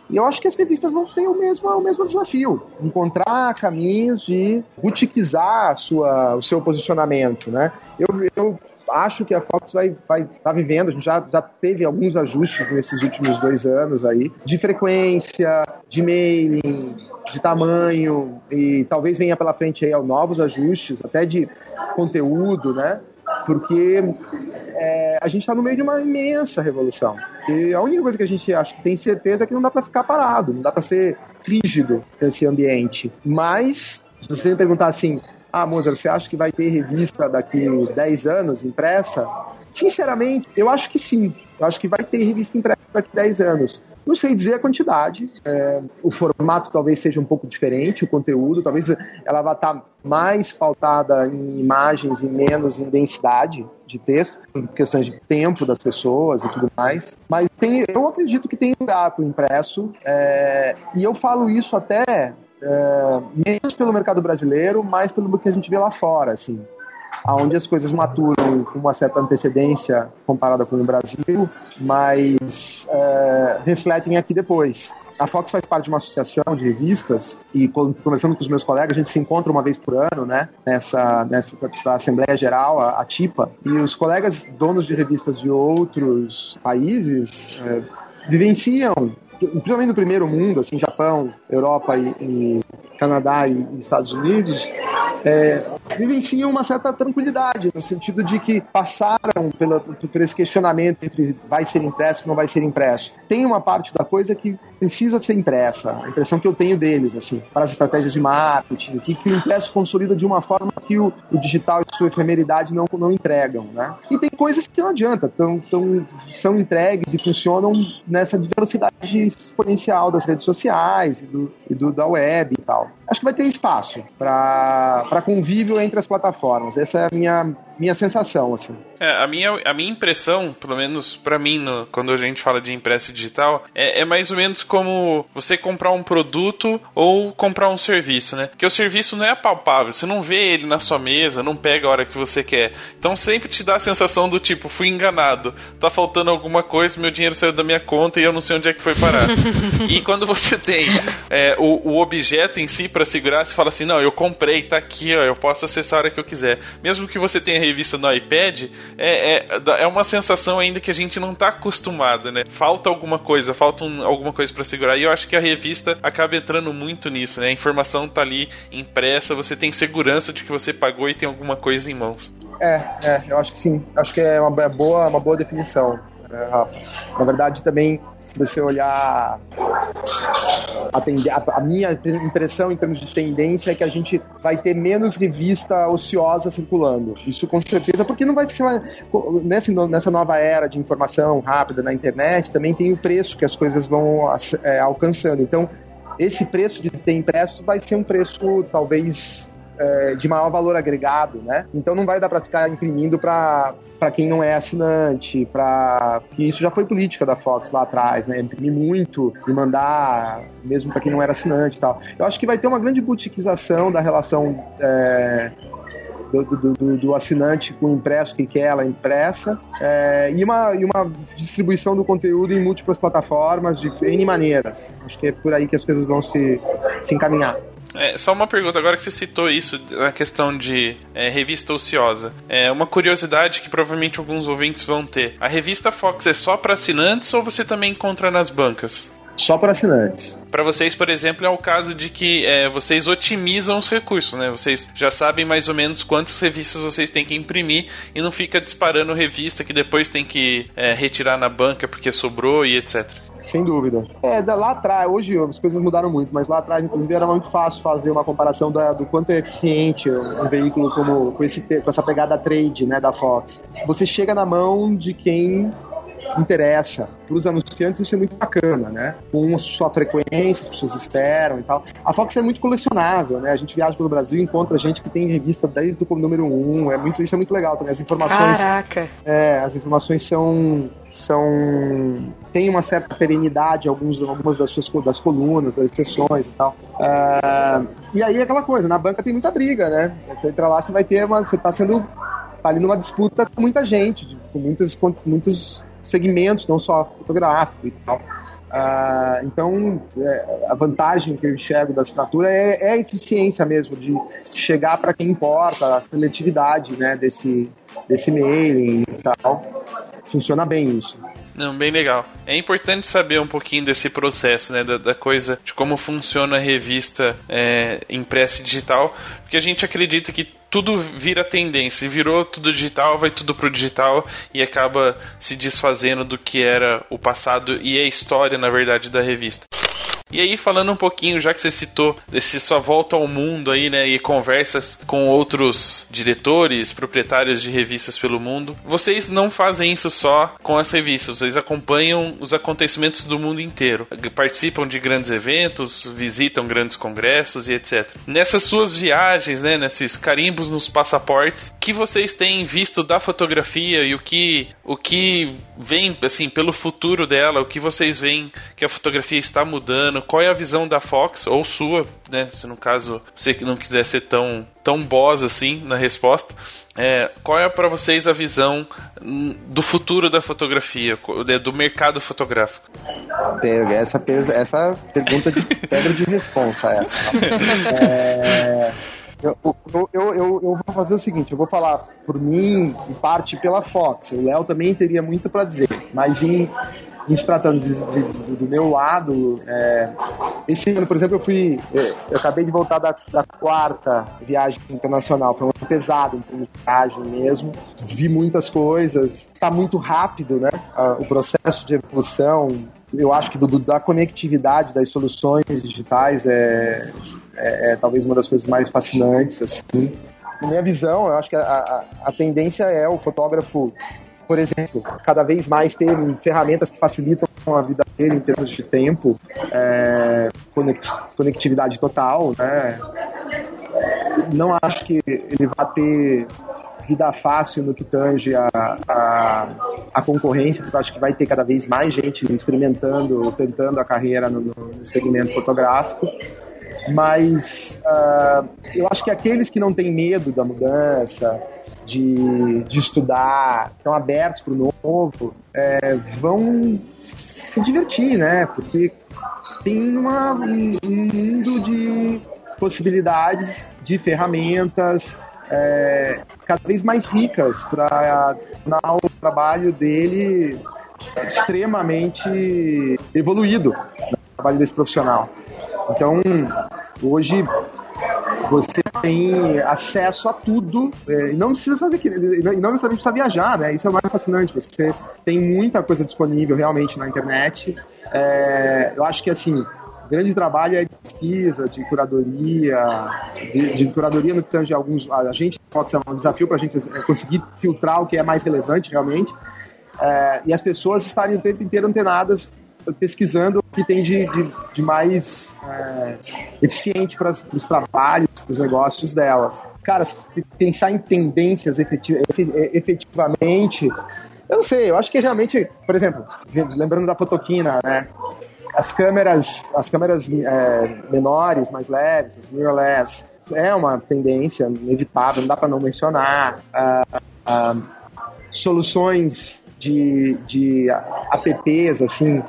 E eu acho que as revistas vão ter o mesmo, o mesmo desafio, encontrar caminhos de boutiquizar a sua, o seu posicionamento, né? Eu, eu acho que a Fox vai estar vai tá vivendo, a gente já, já teve alguns ajustes nesses últimos dois anos aí, de frequência, de mailing, de tamanho, e talvez venha pela frente aí novos ajustes, até de conteúdo, né? porque é, a gente está no meio de uma imensa revolução. E a única coisa que a gente acha que tem certeza é que não dá para ficar parado, não dá para ser rígido nesse ambiente. Mas, se você me perguntar assim, ah, Mozart, você acha que vai ter revista daqui 10 anos impressa? Sinceramente, eu acho que sim. Eu acho que vai ter revista impressa daqui 10 anos. Não sei dizer a quantidade, é, o formato talvez seja um pouco diferente, o conteúdo, talvez ela vá estar mais pautada em imagens e menos em densidade de texto, por questões de tempo das pessoas e tudo mais. Mas tem, eu acredito que tem lugar para o impresso, é, e eu falo isso até é, menos pelo mercado brasileiro, mais pelo que a gente vê lá fora, assim onde as coisas maturam com uma certa antecedência comparada com o Brasil, mas é, refletem aqui depois. A Fox faz parte de uma associação de revistas e conversando com os meus colegas, a gente se encontra uma vez por ano, né, nessa, nessa Assembleia Geral, a, a TIPA, e os colegas donos de revistas de outros países é, vivenciam principalmente no primeiro mundo, assim, Japão, Europa e, e Canadá e, Estados Unidos, é, vivenciam uma certa tranquilidade, no sentido de que passaram pela, por esse questionamento entre vai ser impresso ou não vai ser impresso. Tem uma parte da coisa que precisa ser impressa, a impressão que eu tenho deles, assim, para as estratégias de marketing, que, que o impresso consolida de uma forma que o, o digital e sua efemeridade não, não entregam, né? E tem coisas que não adianta, tão, tão, são entregues e funcionam nessa velocidade exponencial das redes sociais e, do, e do, da web e tal. Acho que vai ter espaço para convívio entre as plataformas. Essa é a minha, minha sensação, assim. É, a minha, a minha impressão, pelo menos para mim, no, quando a gente fala de impresso digital, é, é, mais ou menos como você comprar um produto ou comprar um serviço, né? Porque o serviço não é palpável, você não vê ele na sua mesa, não pega a hora que você quer. Então sempre te dá a sensação do tipo, fui enganado, tá faltando alguma coisa, meu dinheiro saiu da minha conta e eu não sei onde é que foi parar. e quando você tem é, o, o objeto em si para segurar, você fala assim, não, eu comprei, tá aqui, ó, eu posso acessar a hora que eu quiser. Mesmo que você tenha revista no iPad, é, é, é uma sensação ainda que a gente não tá acostumado, né? Falta alguma coisa, falta um, alguma coisa para segurar. E eu acho que a revista acaba entrando muito nisso, né? A informação tá ali impressa, você tem segurança de que você pagou e tem alguma coisa em mãos. É, é, eu acho que sim. Acho que é uma boa, uma boa definição, né, Rafa? Na verdade, também se você olhar a, a, minha impressão em termos de tendência é que a gente vai ter menos revista ociosa circulando. Isso com certeza, porque não vai ser nessa, nessa nova era de informação rápida na internet, também tem o preço que as coisas vão é, alcançando. Então, esse preço de ter impresso vai ser um preço talvez é, de maior valor agregado, né? Então não vai dar para ficar imprimindo para quem não é assinante, para que isso já foi política da Fox lá atrás, né? Imprimir muito e mandar mesmo para quem não era assinante e tal. Eu acho que vai ter uma grande boutiquização da relação é, do, do, do, do, assinante com o impresso, que quer ela impressa, é, e, uma, e uma distribuição do conteúdo em múltiplas plataformas, de N maneiras. Acho que é por aí que as coisas vão se, se encaminhar. É, só uma pergunta, agora que você citou isso, na questão de é, revista ociosa. É uma curiosidade que provavelmente alguns ouvintes vão ter. A revista Fox é só para assinantes ou você também encontra nas bancas? Só para assinantes. Para vocês, por exemplo, é o caso de que é, vocês otimizam os recursos, né? Vocês já sabem mais ou menos quantas revistas vocês têm que imprimir e não fica disparando revista que depois tem que é, retirar na banca porque sobrou e etc. Sem dúvida. É, lá atrás, hoje as coisas mudaram muito, mas lá atrás, inclusive, era muito fácil fazer uma comparação da, do quanto é eficiente um veículo como, com, esse, com essa pegada trade né, da Fox. Você chega na mão de quem interessa. Para os anunciantes isso é muito bacana, né? Com sua frequência, as pessoas esperam e tal. A Fox é muito colecionável, né? A gente viaja pelo Brasil e encontra gente que tem revista desde o número um. É muito, isso é muito legal também. As informações. Caraca! É, as informações são são tem uma certa perenidade alguns, algumas das suas das colunas, das sessões e tal. Uh, e aí aquela coisa, na banca tem muita briga, né? Você entra lá, você vai ter uma, você está sendo tá ali numa disputa com muita gente, com muitos, com muitos segmentos, não só fotográfico e tal. Uh, então, é, a vantagem que eu enxergo da assinatura é, é a eficiência mesmo, de chegar para quem importa, a seletividade né, desse, desse mailing e tal. Funciona bem isso. Não, bem legal. É importante saber um pouquinho desse processo, né, da, da coisa, de como funciona a revista é, impressa e digital, porque a gente acredita que tudo vira tendência. Virou tudo digital, vai tudo pro digital e acaba se desfazendo do que era o passado e a história, na verdade, da revista. E aí, falando um pouquinho, já que você citou desse sua volta ao mundo aí, né, e conversas com outros diretores, proprietários de revistas pelo mundo, vocês não fazem isso só com as revistas, vocês acompanham os acontecimentos do mundo inteiro, participam de grandes eventos, visitam grandes congressos e etc. Nessas suas viagens, né, nesses carimbos nos passaportes, que vocês têm visto da fotografia e o que o que vem assim pelo futuro dela, o que vocês veem que a fotografia está mudando qual é a visão da Fox, ou sua, né? Se no caso você não quiser ser tão, tão boss assim na resposta. É, qual é para vocês a visão do futuro da fotografia, do mercado fotográfico? Essa, essa pergunta de pedra de responsa essa. é, eu, eu, eu, eu, vou fazer o seguinte, eu vou falar por mim, em parte pela Fox. O Léo também teria muito para dizer, mas em se tratando de, de, do meu lado, é, esse ano, por exemplo, eu fui. Eu, eu acabei de voltar da, da, quarta viagem internacional. Foi um ano pesado de viagem mesmo. Vi muitas coisas. Está muito rápido, né? O processo de evolução. Eu acho que do, da conectividade das soluções digitais é, é, é talvez uma das coisas mais fascinantes, assim. Na minha visão, eu acho que a, a, a tendência é o fotógrafo por exemplo, cada vez mais ter ferramentas que facilitam a vida dele em termos de tempo, é, conectividade total, né? Não acho que ele vá ter vida fácil no que tange a, a, a, concorrência, porque eu acho que vai ter cada vez mais gente experimentando, tentando a carreira no, no segmento fotográfico. Mas uh, eu acho que aqueles que não têm medo da mudança, de, de estudar, estão abertos para o novo, é, vão se divertir, né? Porque tem uma, um mundo de possibilidades, de ferramentas é, cada vez mais ricas para tornar o trabalho dele extremamente evoluído, né? o trabalho desse profissional. Então, hoje você tem acesso a tudo é, e não precisa fazer aquilo, e não necessariamente precisa viajar, né? Isso é o mais fascinante. Você tem muita coisa disponível realmente na internet. É, eu acho que assim, grande trabalho é de pesquisa, de curadoria, de, de curadoria no que tange alguns. A gente pode ser um desafio para a gente é, conseguir filtrar o que é mais relevante realmente. É, e as pessoas estarem o tempo inteiro antenadas pesquisando que tem de, de, de mais é, eficiente para os trabalhos, para os negócios delas. Cara, pensar em tendências efetivamente, eu não sei, eu acho que realmente, por exemplo, lembrando da fotoquina, né? As câmeras, as câmeras é, menores, mais leves, as mirrorless, é uma tendência inevitável, não dá para não mencionar. Ah, ah, soluções de, de apps, assim,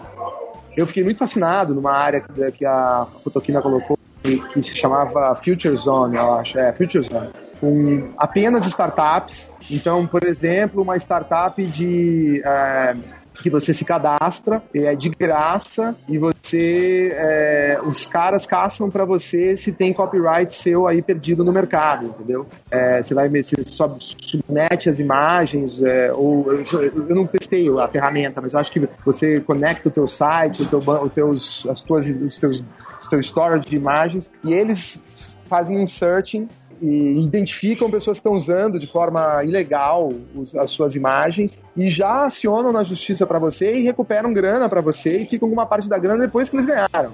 eu fiquei muito fascinado numa área que, que a Fotoquina colocou, que se chamava Future Zone, eu acho, é, Future Zone, com apenas startups. Então, por exemplo, uma startup de é, que você se cadastra, é de graça e você, é, os caras caçam para você se tem copyright seu aí perdido no mercado, entendeu? É, você vai você submete as imagens é, ou eu, eu, não testei a ferramenta, mas eu acho que você conecta o teu site, o teu, o teus, as tuas, os teus, os storage de imagens e eles fazem um searching e identificam pessoas que estão usando de forma ilegal os, as suas imagens e já acionam na justiça para você e recuperam grana para você e ficam com uma parte da grana depois que eles ganharam.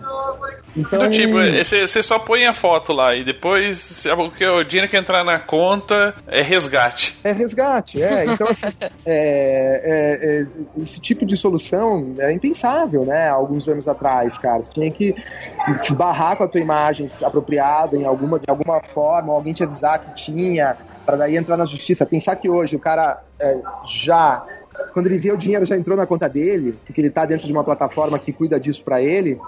Então, Do tipo, você só põe a foto lá e depois o, que, o dinheiro que entrar na conta é resgate. É resgate, é. Então, assim, é, é, é, esse tipo de solução é impensável, né? Alguns anos atrás, cara. Você tinha que se barrar com a tua imagem apropriada em alguma, de alguma forma, alguém te avisar que tinha, para daí entrar na justiça. Pensar que hoje o cara é, já quando ele vê o dinheiro já entrou na conta dele, porque ele está dentro de uma plataforma que cuida disso para ele,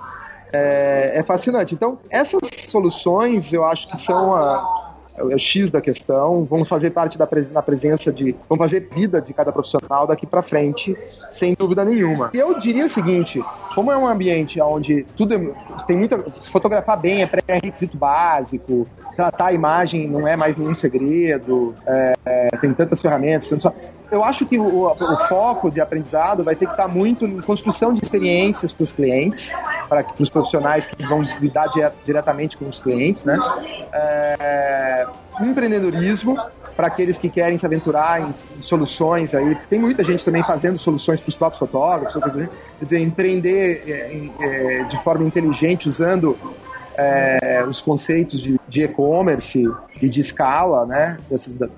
é, é, fascinante. Então, essas soluções eu acho que são a, é o X da questão, vão fazer parte da, na presença de. vão fazer vida de cada profissional daqui para frente, sem dúvida nenhuma. E eu diria o seguinte: como é um ambiente onde tudo é, tem muita. fotografar bem é pré-requisito básico, tratar a imagem não é mais nenhum segredo, é, é, tem tantas ferramentas, tanto eu acho que o, o, foco de aprendizado vai ter que estar muito em construção de experiências para os clientes, para os profissionais que vão lidar diretamente com os clientes, né? É, empreendedorismo para aqueles que querem se aventurar em, em, soluções aí. Tem muita gente também fazendo soluções para os próprios fotógrafos, quer dizer, empreender é, é, de forma inteligente usando é, os conceitos de e-commerce e de escala, né?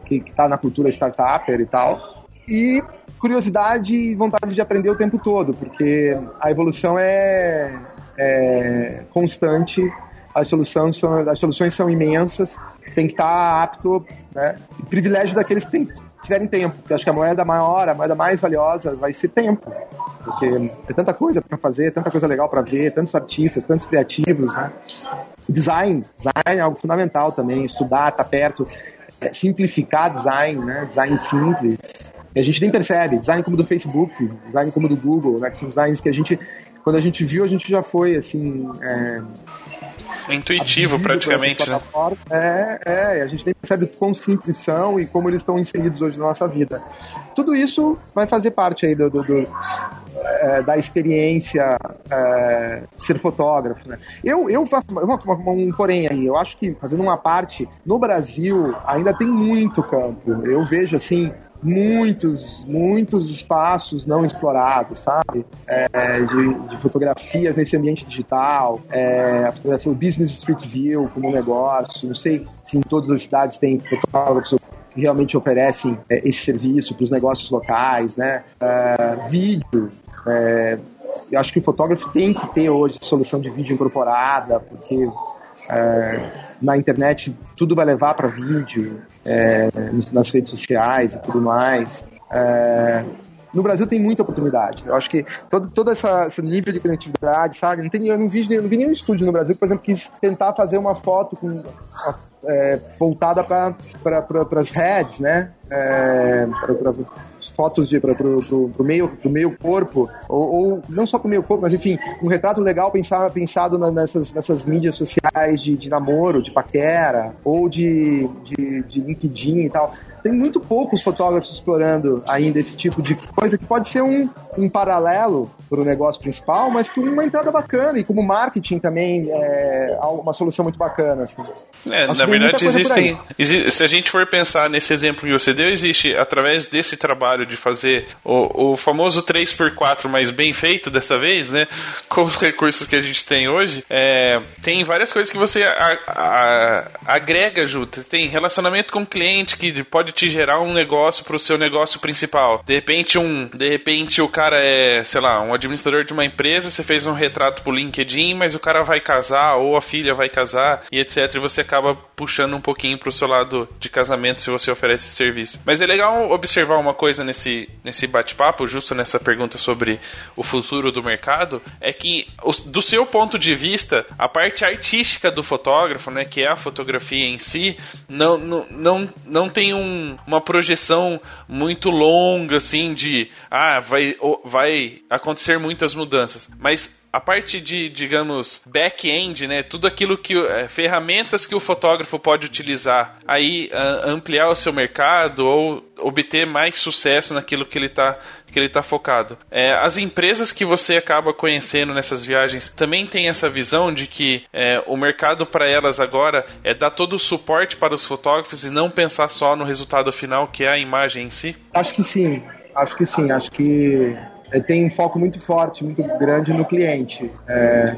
que está na cultura startupper e tal e curiosidade e vontade de aprender o tempo todo, porque a evolução é, é constante, as soluções, são, as soluções são imensas, tem que estar apto, né? Privilégio daqueles que tem, tiverem tempo, porque acho que a moeda maior, a moeda mais valiosa vai ser tempo, porque tem tanta coisa para fazer, tanta coisa legal para ver, tantos artistas, tantos criativos, né? Design, design é algo fundamental também, estudar, estar tá perto, é, simplificar design, né? Design simples, e a gente nem percebe, design como do Facebook, design como do Google, né? Que são designs que a gente, quando a gente viu, a gente já foi assim. É, Intuitivo, praticamente. Né? É, é, a gente nem percebe quão simples são e como eles estão inseridos hoje na nossa vida. Tudo isso vai fazer parte aí do, do, do é, da experiência é, ser fotógrafo. Né? Eu, eu faço uma, uma, um porém aí, eu acho que fazendo uma parte, no Brasil ainda tem muito campo. Eu vejo assim, muitos, muitos espaços não explorados, sabe? É, de, de, fotografias nesse ambiente digital, é, a fotografia, o Business Street View como negócio, não sei se em todas as cidades tem fotógrafos que realmente oferecem é, esse serviço para os negócios locais, né? É, vídeo, é, eu acho que o fotógrafo tem que ter hoje solução de vídeo incorporada, porque é, na internet tudo vai levar para vídeo, é, nas redes sociais e tudo mais. É, no Brasil tem muita oportunidade. Eu acho que todo, todo essa, esse nível de criatividade, sabe? Não tem, eu não vi, não vi nenhum estúdio no Brasil, por exemplo, quis tentar fazer uma foto com uma, é, voltada para pra, as heads, né? É, para fotos de para o meio meio corpo ou, ou não só para o meio corpo, mas enfim um retrato legal pensado pensado nessas nessas mídias sociais de, de namoro, de paquera ou de, de, de LinkedIn e tal tem muito poucos fotógrafos explorando ainda esse tipo de coisa que pode ser um, um paralelo para o negócio principal, mas com uma entrada bacana e como marketing também é uma solução muito bacana. Assim. É, na verdade, existem. Se a gente for pensar nesse exemplo que você deu, existe, através desse trabalho de fazer o, o famoso 3x4 mais bem feito dessa vez, né? Com os recursos que a gente tem hoje, é, tem várias coisas que você a, a, agrega junto. Tem relacionamento com o cliente que pode pode te gerar um negócio pro seu negócio principal. De repente, um, de repente o cara é, sei lá, um administrador de uma empresa, você fez um retrato pro LinkedIn, mas o cara vai casar ou a filha vai casar e etc. E você acaba puxando um pouquinho pro seu lado de casamento se você oferece esse serviço. Mas é legal observar uma coisa nesse, nesse bate-papo, justo nessa pergunta sobre o futuro do mercado, é que do seu ponto de vista, a parte artística do fotógrafo, né, que é a fotografia em si, não, não, não, não tem um uma projeção muito longa, assim, de ah, vai, vai acontecer muitas mudanças. Mas a parte de, digamos, back-end, né? Tudo aquilo que. É, ferramentas que o fotógrafo pode utilizar aí, a, ampliar o seu mercado ou, obter mais sucesso naquilo que ele está que ele está focado. É, as empresas que você acaba conhecendo nessas viagens também têm essa visão de que é, o mercado para elas agora é dar todo o suporte para os fotógrafos e não pensar só no resultado final, que é a imagem em si? Acho que sim. Acho que sim. Acho que é, tem um foco muito forte, muito grande no cliente. É,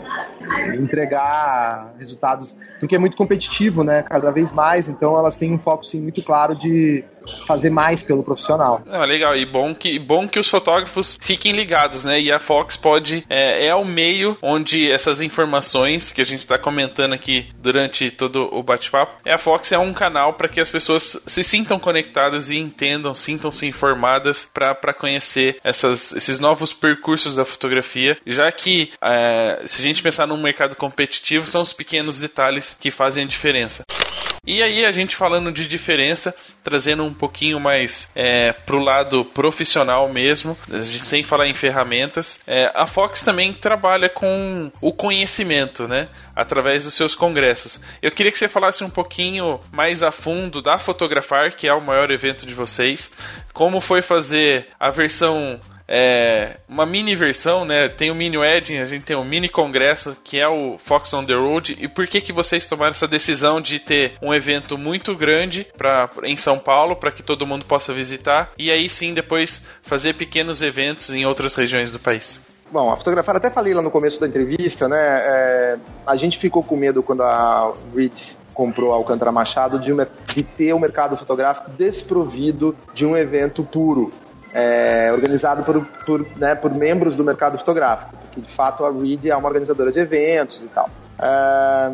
entregar resultados, porque é muito competitivo, né? Cada vez mais, então elas têm um foco sim muito claro de fazer mais pelo profissional. Ah, legal, e bom que, bom que os fotógrafos fiquem ligados, né? E a Fox pode, é, é o meio onde essas informações que a gente está comentando aqui durante todo o bate-papo, é a Fox é um canal para que as pessoas se sintam conectadas e entendam, sintam-se informadas para conhecer essas, esses novos percursos da fotografia, já que é, se a gente pensar num mercado competitivo, são os pequenos detalhes que fazem a diferença. E aí a gente falando de diferença, trazendo um pouquinho mais é, pro lado profissional mesmo, sem falar em ferramentas, é, a Fox também trabalha com o conhecimento, né? Através dos seus congressos. Eu queria que você falasse um pouquinho mais a fundo da Fotografar, que é o maior evento de vocês, como foi fazer a versão é, uma mini versão, né? Tem o mini wedding, a gente tem o mini congresso que é o Fox on the Road. E por que que vocês tomaram essa decisão de ter um evento muito grande para em São Paulo para que todo mundo possa visitar e aí sim depois fazer pequenos eventos em outras regiões do país? Bom, a fotografar, até falei lá no começo da entrevista, né? É, a gente ficou com medo quando a Reed comprou a Alcântara Machado de, uma, de ter o mercado fotográfico desprovido de um evento puro é, organizado por, por, né, por membros do mercado fotográfico, porque de fato a Reed é uma organizadora de eventos e tal. É,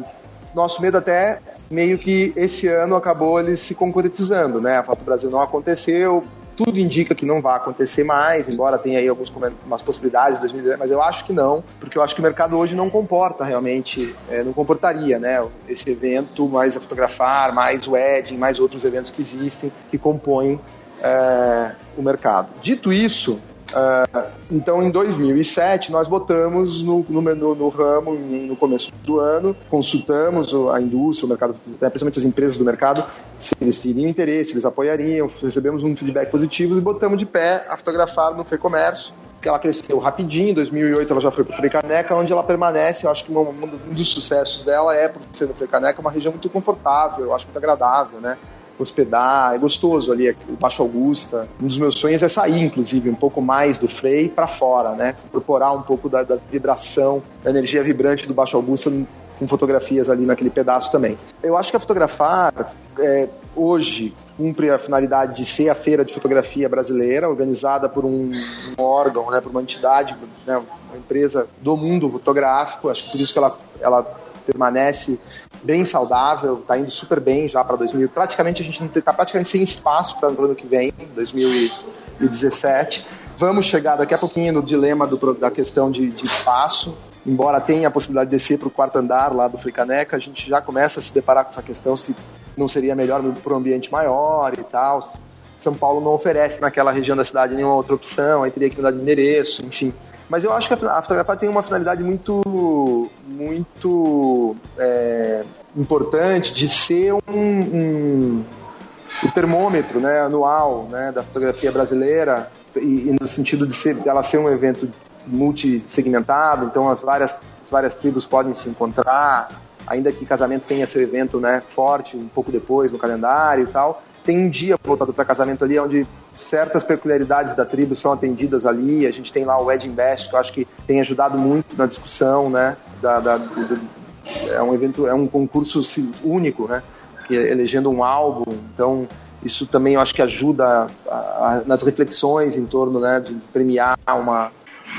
nosso medo até meio que esse ano acabou ele se concretizando, né? A Foto Brasil não aconteceu, tudo indica que não vai acontecer mais, embora tenha aí algumas possibilidades em 2010, mas eu acho que não, porque eu acho que o mercado hoje não comporta realmente, é, não comportaria, né? Esse evento, mais a fotografar, mais o wedding, mais outros eventos que existem, que compõem é, o mercado. Dito isso, é, então em 2007 nós botamos no, no, no, no, ramo no começo do ano, consultamos a indústria, o mercado, né, principalmente as empresas do mercado, se eles teriam interesse, eles apoiariam, recebemos um feedback positivo e botamos de pé a fotografar no Comércio que ela cresceu rapidinho, em 2008 ela já foi para o Frei Caneca, onde ela permanece, eu acho que um, dos sucessos dela é, por ser no Frei Caneca, uma região muito confortável, eu acho muito agradável, né? Hospedar, é gostoso ali, o Baixo Augusta. Um dos meus sonhos é sair, inclusive, um pouco mais do Frei para fora, né? Incorporar um pouco da, da, vibração, da energia vibrante do Baixo Augusta com fotografias ali naquele pedaço também. Eu acho que a fotografar é, hoje cumpre a finalidade de ser a feira de fotografia brasileira, organizada por um, um órgão, né, por uma entidade, né, uma empresa do mundo fotográfico. Acho que por isso que ela, ela permanece bem saudável, está indo super bem já para 2000. Praticamente a gente está praticamente sem espaço para o ano que vem, 2017. Vamos chegar daqui a pouquinho no dilema do, da questão de, de espaço. Embora tenha a possibilidade de descer para o quarto andar lá do Fricaneca, a gente já começa a se deparar com essa questão se não seria melhor para um ambiente maior e tal. São Paulo não oferece naquela região da cidade nenhuma outra opção, aí teria que mudar de endereço, enfim. Mas eu acho que a fotografia tem uma finalidade muito, muito é, importante de ser um, um, o termômetro né, anual né, da fotografia brasileira e, e no sentido de ser, ela ser um evento multissegmentado, então as várias, as várias tribos podem se encontrar, ainda que casamento tenha seu evento né, forte um pouco depois no calendário e tal. Tem um dia voltado para casamento ali onde certas peculiaridades da tribo são atendidas ali. A gente tem lá o Wedding Best, que eu acho que tem ajudado muito na discussão, né? Da, da do, é um evento, é um concurso único, né? Que é elegendo um álbum. Então isso também eu acho que ajuda a, a, nas reflexões em torno, né? De premiar uma,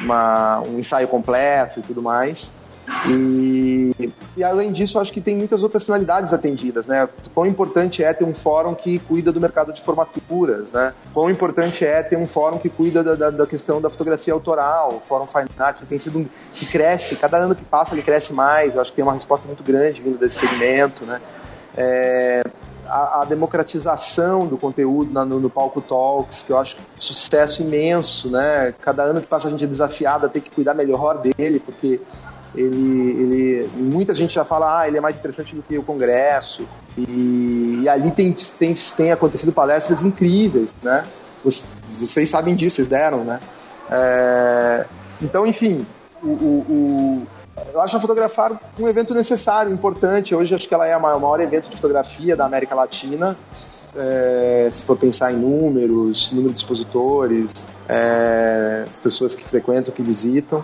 uma um ensaio completo e tudo mais. E, e, além disso, acho que tem muitas outras finalidades atendidas, né? Quão importante é ter um fórum que cuida do mercado de formaturas, né? Quão importante é ter um fórum que cuida da, da, da questão da fotografia autoral, o Fórum Fine Art, que tem sido um, que cresce, cada ano que passa ele cresce mais. Eu acho que tem uma resposta muito grande vindo desse segmento, né? É, a, a, democratização do conteúdo na, no, no, Palco Talks, que eu acho sucesso imenso, né? Cada ano que passa a gente é desafiado a ter que cuidar melhor dele, porque Ele, ele, muita gente já fala, ah, ele é mais interessante do que o Congresso. E, e ali tem, tem, tem acontecido palestras incríveis, né? Vocês sabem disso, vocês deram, né? É, então, enfim, o, o, o, eu acho a Fotografar um evento necessário, importante. Hoje acho que ela é o maior evento de fotografia da América Latina. É, se for pensar em números, número de expositores, é, as pessoas que frequentam, que visitam.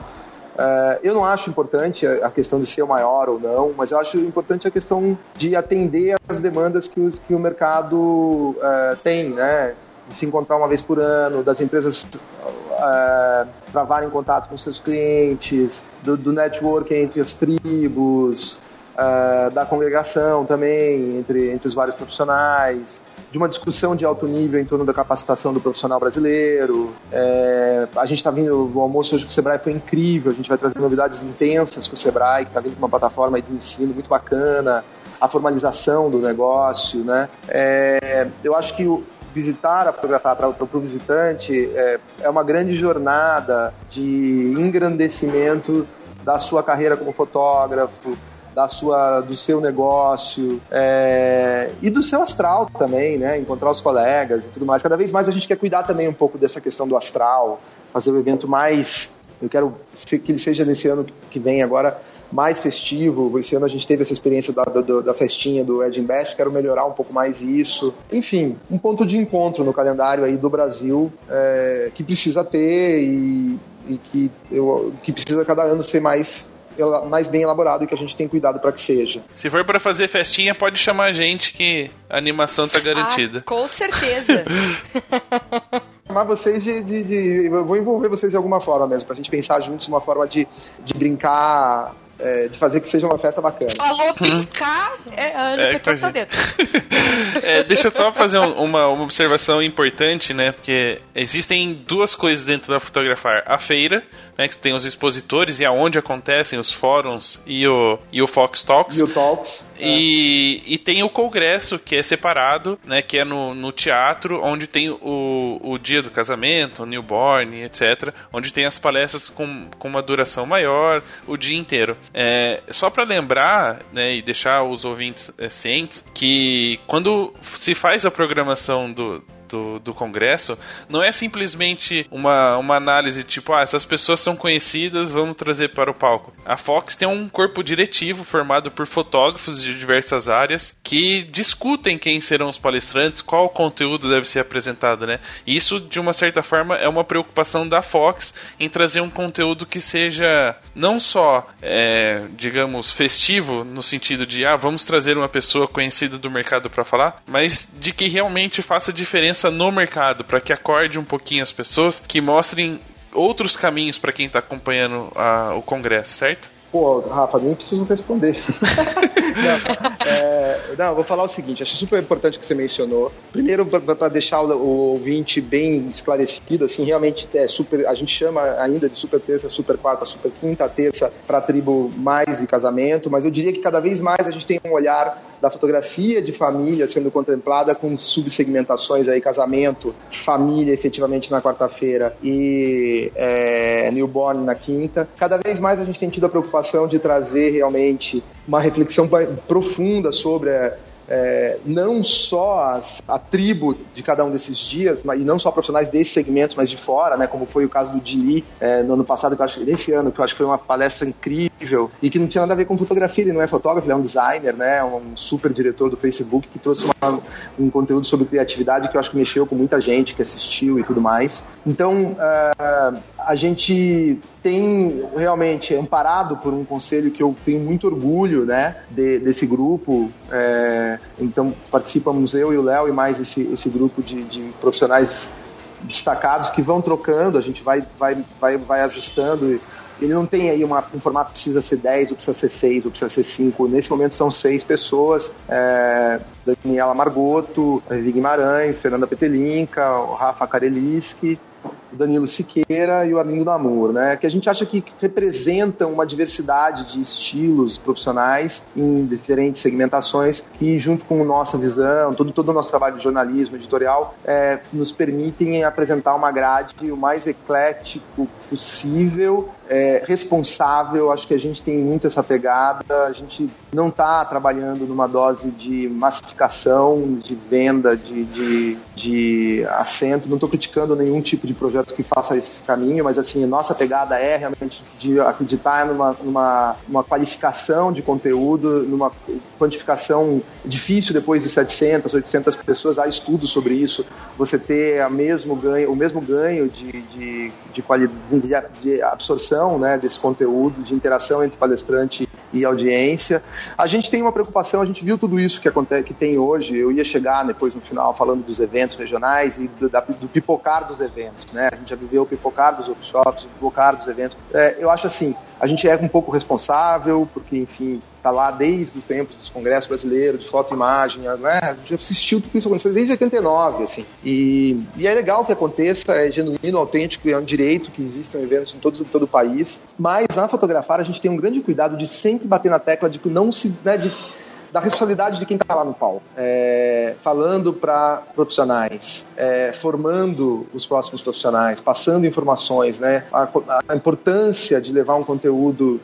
Uh, eu não acho importante a questão de ser o maior ou não, mas eu acho importante a questão de atender às demandas que, os, que o mercado uh, tem, né? De se encontrar uma vez por ano, das empresas uh, travarem contato com seus clientes, do, do network entre as tribos, da congregação também, entre, entre os vários profissionais de uma discussão de alto nível em torno da capacitação do profissional brasileiro. É, a gente está vindo, o almoço hoje com o Sebrae foi incrível, a gente vai trazer novidades intensas com o Sebrae, que está vindo com uma plataforma de ensino muito bacana, a formalização do negócio, né? É, eu acho que o, visitar a fotografar para o visitante é, é uma grande jornada de engrandecimento da sua carreira como fotógrafo, da sua, do seu negócio é, e do seu astral também, né? Encontrar os colegas e tudo mais. Cada vez mais a gente quer cuidar também um pouco dessa questão do astral, fazer o evento mais. Eu quero que ele seja nesse ano que vem agora mais festivo. Esse ano a gente teve essa experiência da, da, da festinha do Edin Best, quero melhorar um pouco mais isso. Enfim, um ponto de encontro no calendário aí do Brasil é, que precisa ter e, e que, eu, que precisa cada ano ser mais mais bem elaborado e que a gente tem cuidado para que seja. Se for para fazer festinha, pode chamar a gente que a animação tá garantida. Ah, com certeza. chamar vocês de, de, de, Eu vou envolver vocês de alguma forma mesmo, pra gente pensar juntos uma forma de, de brincar é, de fazer que seja uma festa bacana. Falou brincar, é, a Ana é, tá dentro. é, deixa eu só fazer um, uma, uma observação importante, né? Porque existem duas coisas dentro da fotografar. A feira, né? Que tem os expositores e aonde acontecem os fóruns e o, e o Fox Talks. E o Talks. E, é. e tem o congresso, que é separado, né? Que é no, no teatro, onde tem o, o dia do casamento, o newborn, etc. Onde tem as palestras com, com uma duração maior o dia inteiro. É, só para lembrar, né? E deixar os ouvintes é, cientes que quando se faz a programação do, do, do Congresso não é simplesmente uma, uma análise tipo, ah, essas pessoas são conhecidas, vamos trazer para o palco. A Fox tem um corpo diretivo formado por fotógrafos de diversas áreas que discutem quem serão os palestrantes, qual conteúdo deve ser apresentado, né? Isso, de uma certa forma, é uma preocupação da Fox em trazer um conteúdo que seja não só, é, digamos, festivo, no sentido de, ah, vamos trazer uma pessoa conhecida do mercado para falar, mas de que realmente faça diferença no mercado para que acorde um pouquinho as pessoas, que mostrem outros caminhos para quem está acompanhando a, o congresso, certo? Pô, Rafa, nem preciso responder. não, é, não, vou falar o seguinte: acho super importante que você mencionou. Primeiro, para deixar o, o, ouvinte bem esclarecido, assim, realmente é super. A gente chama ainda de super terça, super quarta, super quinta terça para tribo mais de casamento, mas eu diria que cada vez mais a gente tem um olhar da fotografia de família sendo contemplada com subsegmentações aí, casamento, família efetivamente na quarta-feira e é, newborn na quinta. Cada vez mais a gente tem tido a preocupação de trazer realmente uma reflexão profunda sobre é, não só as, a tribo de cada um desses dias, mas, e não só profissionais desses segmentos, mas de fora, né, como foi o caso do Dili é, no ano passado, que eu acho, nesse ano, que eu acho que foi uma palestra incrível e que não tinha nada a ver com fotografia, ele não é fotógrafo, ele é um designer, né, um super diretor do Facebook que trouxe uma, um conteúdo sobre criatividade que eu acho que mexeu com muita gente que assistiu e tudo mais. Então, uh, a gente tem realmente amparado por um conselho que eu tenho muito orgulho, né, de, desse grupo. É, então participamos eu e o Léo e mais esse, esse grupo de, de profissionais destacados que vão trocando, a gente vai, vai, vai, vai ajustando. Ele não tem aí uma, um formato que precisa ser 10, ou precisa ser 6, ou precisa ser 5. Nesse momento são seis pessoas. É, Daniela Margoto, Guimarães, Fernanda Petelinka, Rafa Kareliski, Danilo Siqueira e o Arlindo Namur, né? Que a gente acha que representam uma diversidade de estilos profissionais em diferentes segmentações que, junto com nossa visão, todo, todo o nosso trabalho de jornalismo editorial, é, nos permitem apresentar uma grade o mais eclético possível é, responsável, acho que a gente tem muito essa pegada, a gente não está trabalhando numa dose de massificação, de venda, de, de, de assento, não estou criticando nenhum tipo de projeto que faça esse caminho, mas assim, nossa pegada é realmente de acreditar numa, numa uma qualificação de conteúdo, numa quantificação difícil depois de 700, 800 pessoas, há estudos sobre isso, você ter a mesmo ganho, o mesmo ganho de, de, de, qualidade, de absorção né, desse conteúdo, de interação entre palestrante e audiência. A gente tem uma preocupação, a gente viu tudo isso que, acontece, que tem hoje, eu ia chegar depois no final falando dos eventos regionais e do, da, do pipocar dos eventos, né? A gente já viveu o pipocar dos workshops, o pipocar dos eventos. É, eu acho assim, a gente é um pouco responsável, porque, enfim, está lá desde os tempos dos congressos brasileiros, de foto e imagem, né? A gente assistiu tudo isso acontecendo desde 89, assim. E, e é legal que aconteça, é genuíno, autêntico, é um direito que existam eventos em todo, todo o país. Mas na fotografar a gente tem um grande cuidado de sempre bater na tecla de que não se. Né, de, da responsabilidade de quem está lá no palco, é, falando para profissionais, é, formando os próximos profissionais, passando informações, né, a, a importância de levar um conteúdo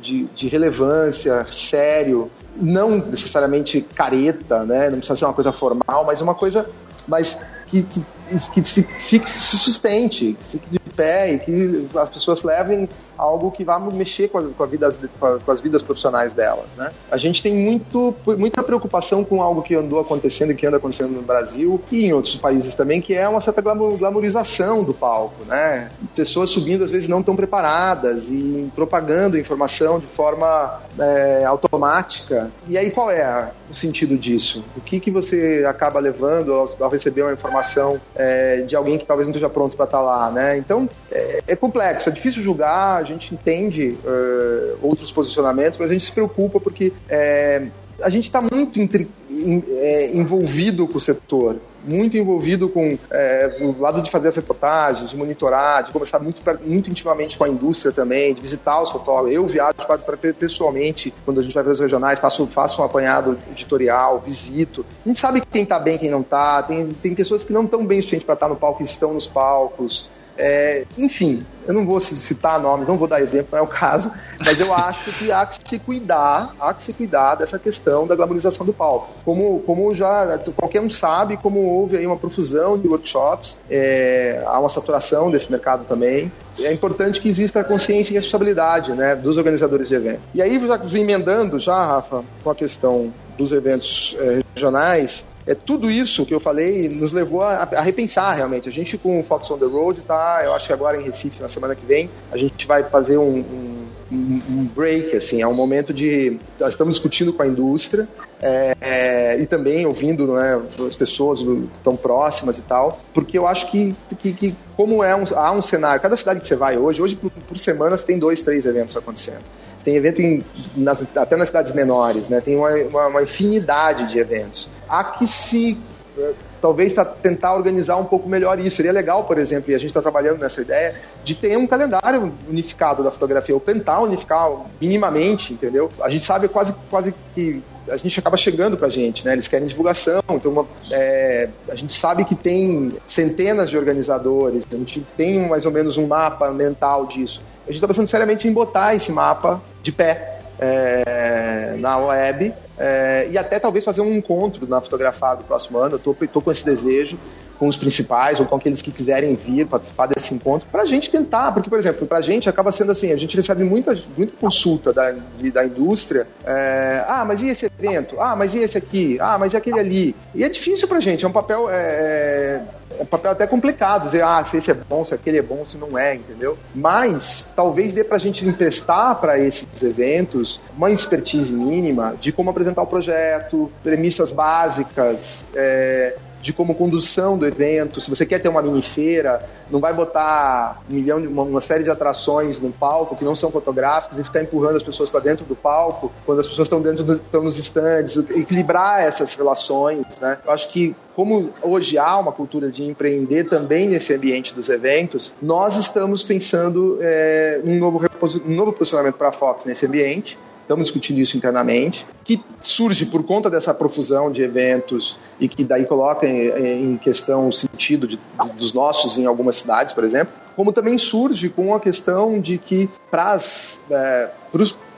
de, de relevância, sério, não necessariamente careta, né? Não precisa ser uma coisa formal, mas uma coisa, mas que, que, que se, fique, se sustente, que fique pé e que as pessoas levem algo que vá mexer com, a, com, a vida, com, as vidas profissionais delas, né? A gente tem muito, muita preocupação com algo que andou acontecendo e que anda acontecendo no Brasil e em outros países também, que é uma certa glamorização do palco, né? Pessoas subindo às vezes não tão preparadas e propagando informação de forma é, automática. E aí qual é o sentido disso? O que que você acaba levando ao, ao receber uma informação é, de alguém que talvez não esteja pronto para estar tá lá, né? Então é, é, complexo, é difícil julgar, a gente entende uh, outros posicionamentos, mas a gente se preocupa porque é, a gente está muito é, envolvido com o setor, muito envolvido com é, o lado de fazer as reportagens, de monitorar, de conversar muito, muito intimamente com a indústria também, de visitar os fotógrafos. Eu viajo para, para, pessoalmente, quando a gente vai ver os regionais, faço, faço um apanhado editorial, visito. A gente sabe quem está bem, quem não está. Tem, tem pessoas que não estão bem suficiente para estar no palco e estão nos palcos. É, enfim, eu não vou citar nomes, não vou dar exemplo, não é o caso, mas eu acho que há que se cuidar, há que se cuidar dessa questão da glamorização do palco. Como, como já qualquer um sabe, como houve aí uma profusão de workshops, é, há uma saturação desse mercado também. É importante que exista consciência e responsabilidade né, dos organizadores de eventos. E aí, já emendando já, Rafa, com a questão dos eventos é, regionais, é, tudo isso que eu falei nos levou a, a, repensar realmente. A gente com o Fox on the Road tá, eu acho que agora em Recife, na semana que vem, a gente vai fazer um, um, um break, assim, é um momento de. Nós estamos discutindo com a indústria é, é, e também ouvindo né, as pessoas tão próximas e tal, porque eu acho que, que, que como é um, há um cenário, cada cidade que você vai hoje, hoje por, por semana você tem dois, três eventos acontecendo tem evento em, nas, até nas cidades menores, né? Tem uma, uma, uma infinidade de eventos. Há que se eh, talvez tentar organizar um pouco melhor isso. Seria legal, por exemplo, e a gente está trabalhando nessa ideia, de ter um calendário unificado da fotografia, ou tentar unificar minimamente, entendeu? A gente sabe quase, quase que a gente acaba chegando para a gente, né? Eles querem divulgação, então uma, é, a gente sabe que tem centenas de organizadores, a gente tem mais ou menos um mapa mental disso a gente está pensando seriamente em botar esse mapa de pé é, na web é, e até talvez fazer um encontro na fotografada do próximo ano. Eu estou com esse desejo com os principais ou com aqueles que quiserem vir participar desse encontro, para a gente tentar, porque, por exemplo, para a gente acaba sendo assim, a gente recebe muita, muita consulta da, de, da indústria, é, ah, mas e esse evento? Ah, mas e esse aqui? Ah, mas e aquele ali? E é difícil para a gente, é um papel... É, é um papel até complicado dizer, ah, se esse é bom, se aquele é bom, se não é, entendeu? Mas talvez dê para a gente emprestar para esses eventos uma expertise mínima de como apresentar o projeto, premissas básicas, é, de como condução do evento. Se você quer ter uma mini feira, não vai botar um milhão de, uma, uma, série de atrações no palco que não são fotográficas e ficar empurrando as pessoas para dentro do palco quando as pessoas estão dentro do, estão nos estandes, equilibrar essas relações, né? Eu acho que como hoje há uma cultura de empreender também nesse ambiente dos eventos, nós estamos pensando é, um novo um novo posicionamento para a Fox nesse ambiente estamos discutindo isso internamente, que surge por conta dessa profusão de eventos e que daí coloca em, em questão o sentido de, dos nossos em algumas cidades, por exemplo, como também surge com a questão de que para é,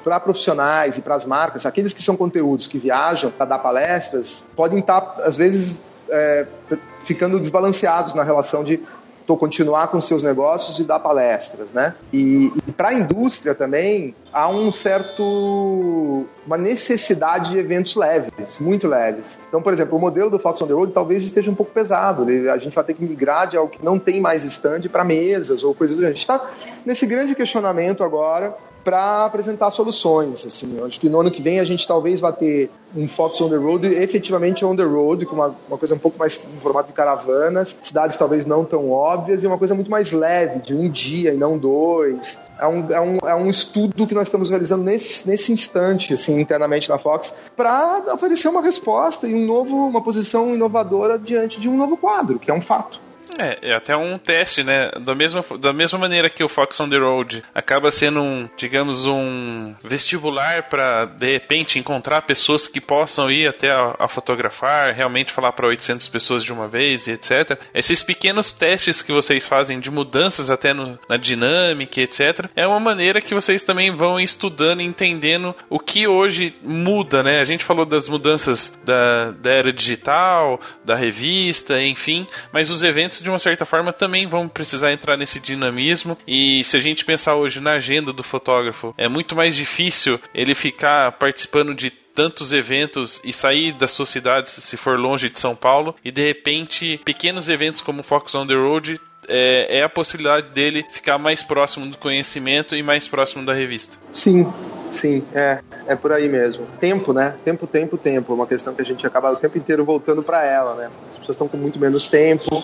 para profissionais e para as marcas, aqueles que são conteúdos que viajam para dar palestras, podem estar, às vezes, é, ficando desbalanceados na relação de tô continuar com seus negócios e dar palestras, né? E, e para a indústria também há um certo uma necessidade de eventos leves, muito leves. Então, por exemplo, o modelo do Fox on the Road talvez esteja um pouco pesado. A gente vai ter que migrar de algo que não tem mais stand para mesas ou coisas do gênero. A gente está nesse grande questionamento agora para apresentar soluções. Assim. Eu acho que no ano que vem a gente talvez vá ter um Fox on the Road efetivamente on the road, com uma, uma coisa um pouco mais em formato de caravanas, cidades talvez não tão óbvias e uma coisa muito mais leve, de um dia e não dois. É um, é um, é um estudo que nós estamos realizando nesse, nesse instante, assim, internamente na Fox, para oferecer uma resposta e um novo, uma posição inovadora diante de um novo quadro, que é um fato. É, é até um teste, né? Da mesma, da mesma maneira que o Fox on the Road acaba sendo um, digamos, um vestibular para de repente encontrar pessoas que possam ir até a, a fotografar, realmente falar para 800 pessoas de uma vez e etc. Esses pequenos testes que vocês fazem de mudanças até no, na dinâmica, etc. É uma maneira que vocês também vão estudando e entendendo o que hoje muda, né? A gente falou das mudanças da, da era digital, da revista, enfim, mas os eventos de uma certa forma, também vão precisar entrar nesse dinamismo. E se a gente pensar hoje na agenda do fotógrafo, é muito mais difícil ele ficar participando de tantos eventos e sair das suas cidades se for longe de São Paulo e de repente pequenos eventos como Fox on the Road é, é, a possibilidade dele ficar mais próximo do conhecimento e mais próximo da revista. Sim, sim, é, é por aí mesmo. Tempo, né? Tempo, tempo, tempo. Uma questão que a gente acaba o tempo inteiro voltando para ela, né? As pessoas estão com muito menos tempo,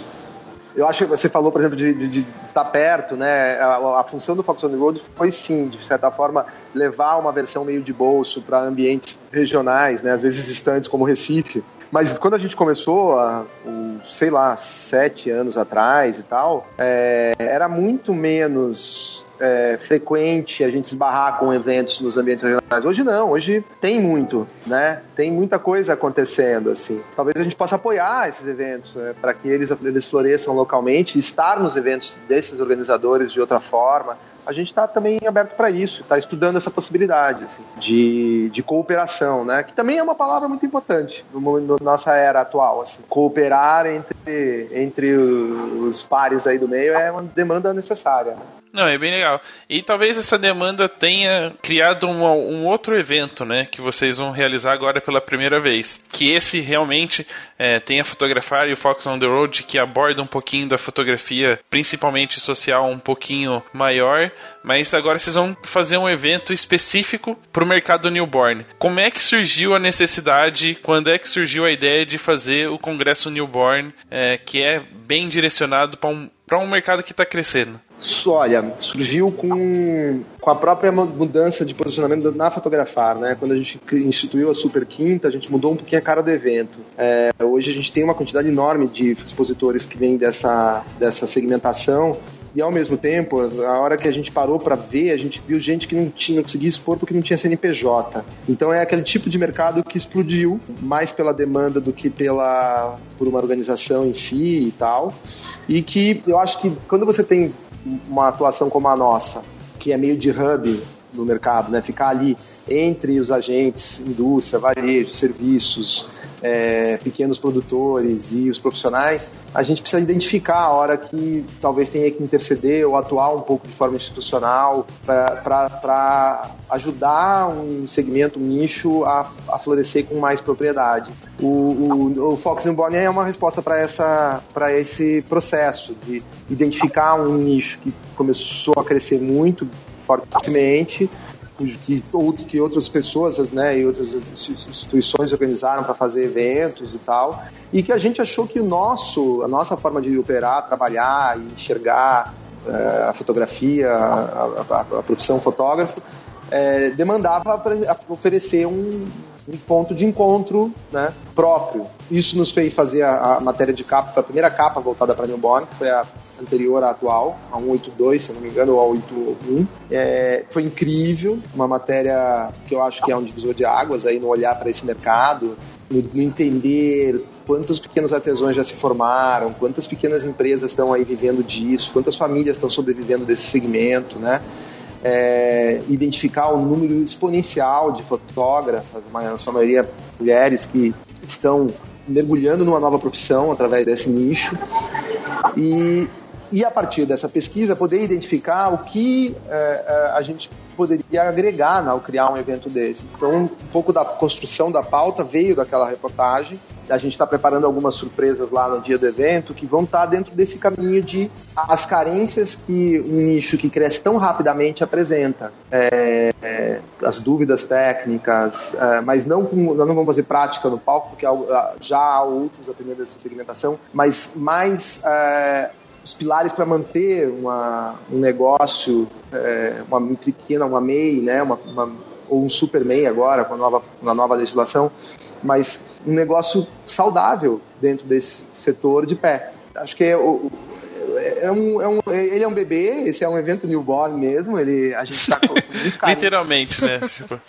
eu acho que você falou, por exemplo, de estar tá perto, né? A, a, função do Fox on the Road foi sim, de certa forma, levar uma versão meio de bolso para ambientes regionais, né? Às vezes distantes, como Recife. Mas quando a gente começou, um, sei lá, sete anos atrás e tal, é, era muito menos é, frequente a gente esbarrar com eventos nos ambientes regionais. Hoje não, hoje tem muito, né? Tem muita coisa acontecendo, assim. Talvez a gente possa apoiar esses eventos né, para que eles, eles floresçam localmente, estar nos eventos desses organizadores de outra forma a gente está também aberto para isso, está estudando essa possibilidade assim, de, de cooperação, né? Que também é uma palavra muito importante na nossa era atual. Assim. Cooperar entre, entre os pares aí do meio é uma demanda necessária. Né? Não, é bem legal. E talvez essa demanda tenha criado um, um, outro evento, né? Que vocês vão realizar agora pela primeira vez. Que esse realmente é, tem a Fotografar e o Fox on the Road, que aborda um pouquinho da fotografia, principalmente social, um pouquinho maior. Mas agora vocês vão fazer um evento específico para o mercado newborn. Como é que surgiu a necessidade? Quando é que surgiu a ideia de fazer o Congresso Newborn, é, que é bem direcionado para um, um mercado que está crescendo? Olha, surgiu com, com a própria mudança de posicionamento na Fotografar, né? Quando a gente instituiu a Super Quinta, a gente mudou um pouquinho a cara do evento. É, hoje a gente tem uma quantidade enorme de expositores que vêm dessa, dessa segmentação e ao mesmo tempo, a hora que a gente parou para ver, a gente viu gente que não tinha conseguido expor porque não tinha CNPJ. Então é aquele tipo de mercado que explodiu mais pela demanda do que pela por uma organização em si e tal. E que eu acho que quando você tem uma atuação como a nossa, que é meio de hub no mercado, né? Ficar ali entre os agentes, indústria, varejo, serviços, é, pequenos produtores e os profissionais, a gente precisa identificar a hora que talvez tenha que interceder ou atuar um pouco de forma institucional para ajudar um segmento, um nicho a, a florescer com mais propriedade. O, o, o Fox Newborn é uma resposta para esse processo de identificar um nicho que começou a crescer muito fortemente que, que outras pessoas né, e outras instituições organizaram para fazer eventos e tal, e que a gente achou que o nosso, a nossa forma de operar, trabalhar enxergar é, a fotografia, a, a, a profissão fotógrafo, é, demandava oferecer um, um ponto de encontro né, próprio. Isso nos fez fazer a, a, matéria de capa, foi a primeira capa voltada para Newborn, que foi a anterior à atual, a 182, se não me engano, ou a 81. É, foi incrível, uma matéria que eu acho que é um divisor de águas aí no olhar para esse mercado, no, no entender quantos pequenos artesãos já se formaram, quantas pequenas empresas estão aí vivendo disso, quantas famílias estão sobrevivendo desse segmento, né? É, identificar o número exponencial de fotógrafas, na sua maioria mulheres que estão mergulhando numa nova profissão através desse nicho e, e a partir dessa pesquisa poder identificar o que é, a gente poderia agregar né, ao criar um evento desses. Então, um pouco da construção da pauta veio daquela reportagem. A gente está preparando algumas surpresas lá no dia do evento que vão estar tá dentro desse caminho de as carências que um nicho que cresce tão rapidamente apresenta. É, é, as dúvidas técnicas, é, mas não com, não vamos fazer prática no palco, porque já há outros atendendo essa segmentação, mas mais é, os pilares para manter uma, um negócio, é, uma pequena, uma MEI, né, uma, uma, ou um super MEI agora, com a nova, com a nova legislação, mas um negócio saudável dentro desse setor de pé. Acho que é, o, é um, é um, ele é um bebê, esse é um evento newborn mesmo, ele, a gente está Literalmente, né? Tipo...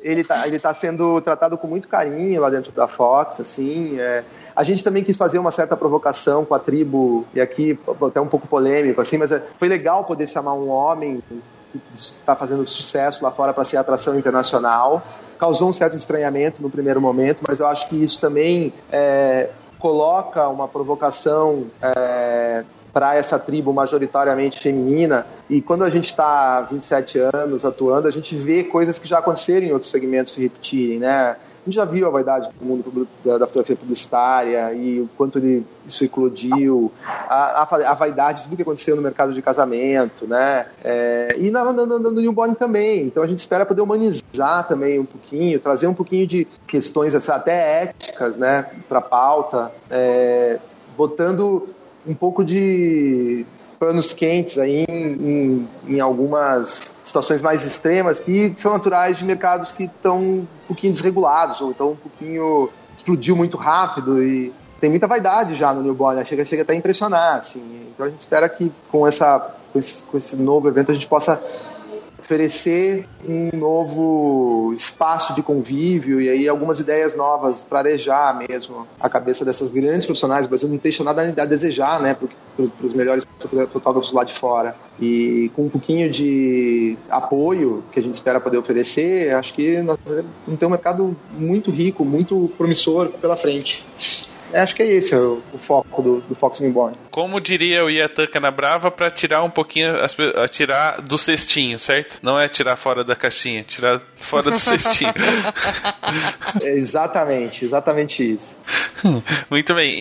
ele está ele tá sendo tratado com muito carinho lá dentro da Fox, assim, é, a gente também quis fazer uma certa provocação com a tribo, e aqui até um pouco polêmico, assim, mas é, foi legal poder chamar um homem que está fazendo sucesso lá fora para ser atração internacional. Causou um certo estranhamento no primeiro momento, mas eu acho que isso também é, coloca uma provocação é, para essa tribo majoritariamente feminina. E quando a gente está 27 anos atuando, a gente vê coisas que já aconteceram em outros segmentos se repetirem, né? A gente já viu a vaidade do mundo da, da fotografia publicitária e o quanto ele, isso eclodiu, a, a, a, vaidade de tudo que aconteceu no mercado de casamento, né? É, e na, na, no newborn também. Então a gente espera poder humanizar também um pouquinho, trazer um pouquinho de questões até éticas, né, para pauta, é, botando um pouco de panos quentes aí em, em, em, algumas situações mais extremas que são naturais de mercados que estão um pouquinho desregulados ou estão um pouquinho explodiu muito rápido e tem muita vaidade já no newborn, né? chega, chega até a impressionar, assim. Então a gente espera que com, essa, com esse, com esse novo evento a gente possa oferecer um novo espaço de convívio e aí algumas ideias novas para arejar mesmo a cabeça dessas grandes profissionais. O Brasil não deixa nada a desejar, né, para os melhores fotógrafos lá de fora. E com um pouquinho de apoio que a gente espera poder oferecer, acho que nós vamos ter um mercado muito rico, muito promissor pela frente. Acho que é esse o, o foco do, do Fox Newborn. Como diria o Iatan Canabrava, para tirar um pouquinho, tirar do cestinho, certo? Não é tirar fora da caixinha, tirar fora do cestinho. é exatamente, exatamente isso. Muito bem.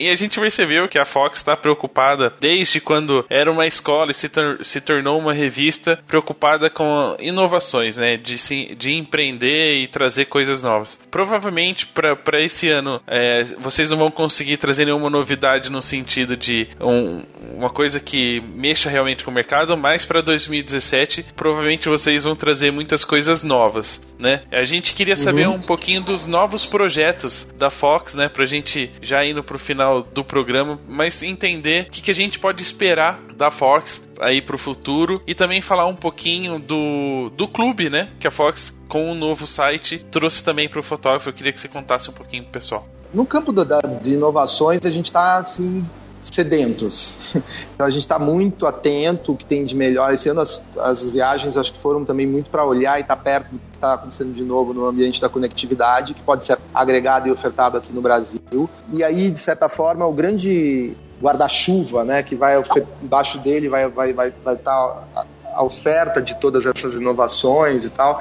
E a gente percebeu que a Fox está preocupada desde quando era uma escola e se, tor se tornou uma revista preocupada com inovações, né? De, se, de empreender e trazer coisas novas. Provavelmente para esse ano é, vocês não vão conseguir trazer nenhuma novidade no sentido de um, uma coisa que mexa realmente com o mercado, mas para 2017 provavelmente vocês vão trazer muitas coisas novas, né? A gente queria saber uhum. um pouquinho dos novos projetos da Fox, né? Pra gente já indo pro final final do programa, mas entender o que, que a gente pode esperar da Fox aí pro futuro e também falar um pouquinho do, do clube, né? Que a Fox, com o novo site, trouxe também pro fotógrafo. Eu queria que você contasse um pouquinho pro pessoal. No campo da, de inovações, a gente está assim sedentos. Então a gente está muito atento o que tem de melhor. Esse ano as, as viagens acho que foram também muito para olhar e estar tá perto do que está acontecendo de novo no ambiente da conectividade, que pode ser agregado e ofertado aqui no Brasil. E aí, de certa forma, o grande guarda-chuva, né, que vai embaixo dele vai vai vai vai estar tá a, oferta de todas essas inovações e tal.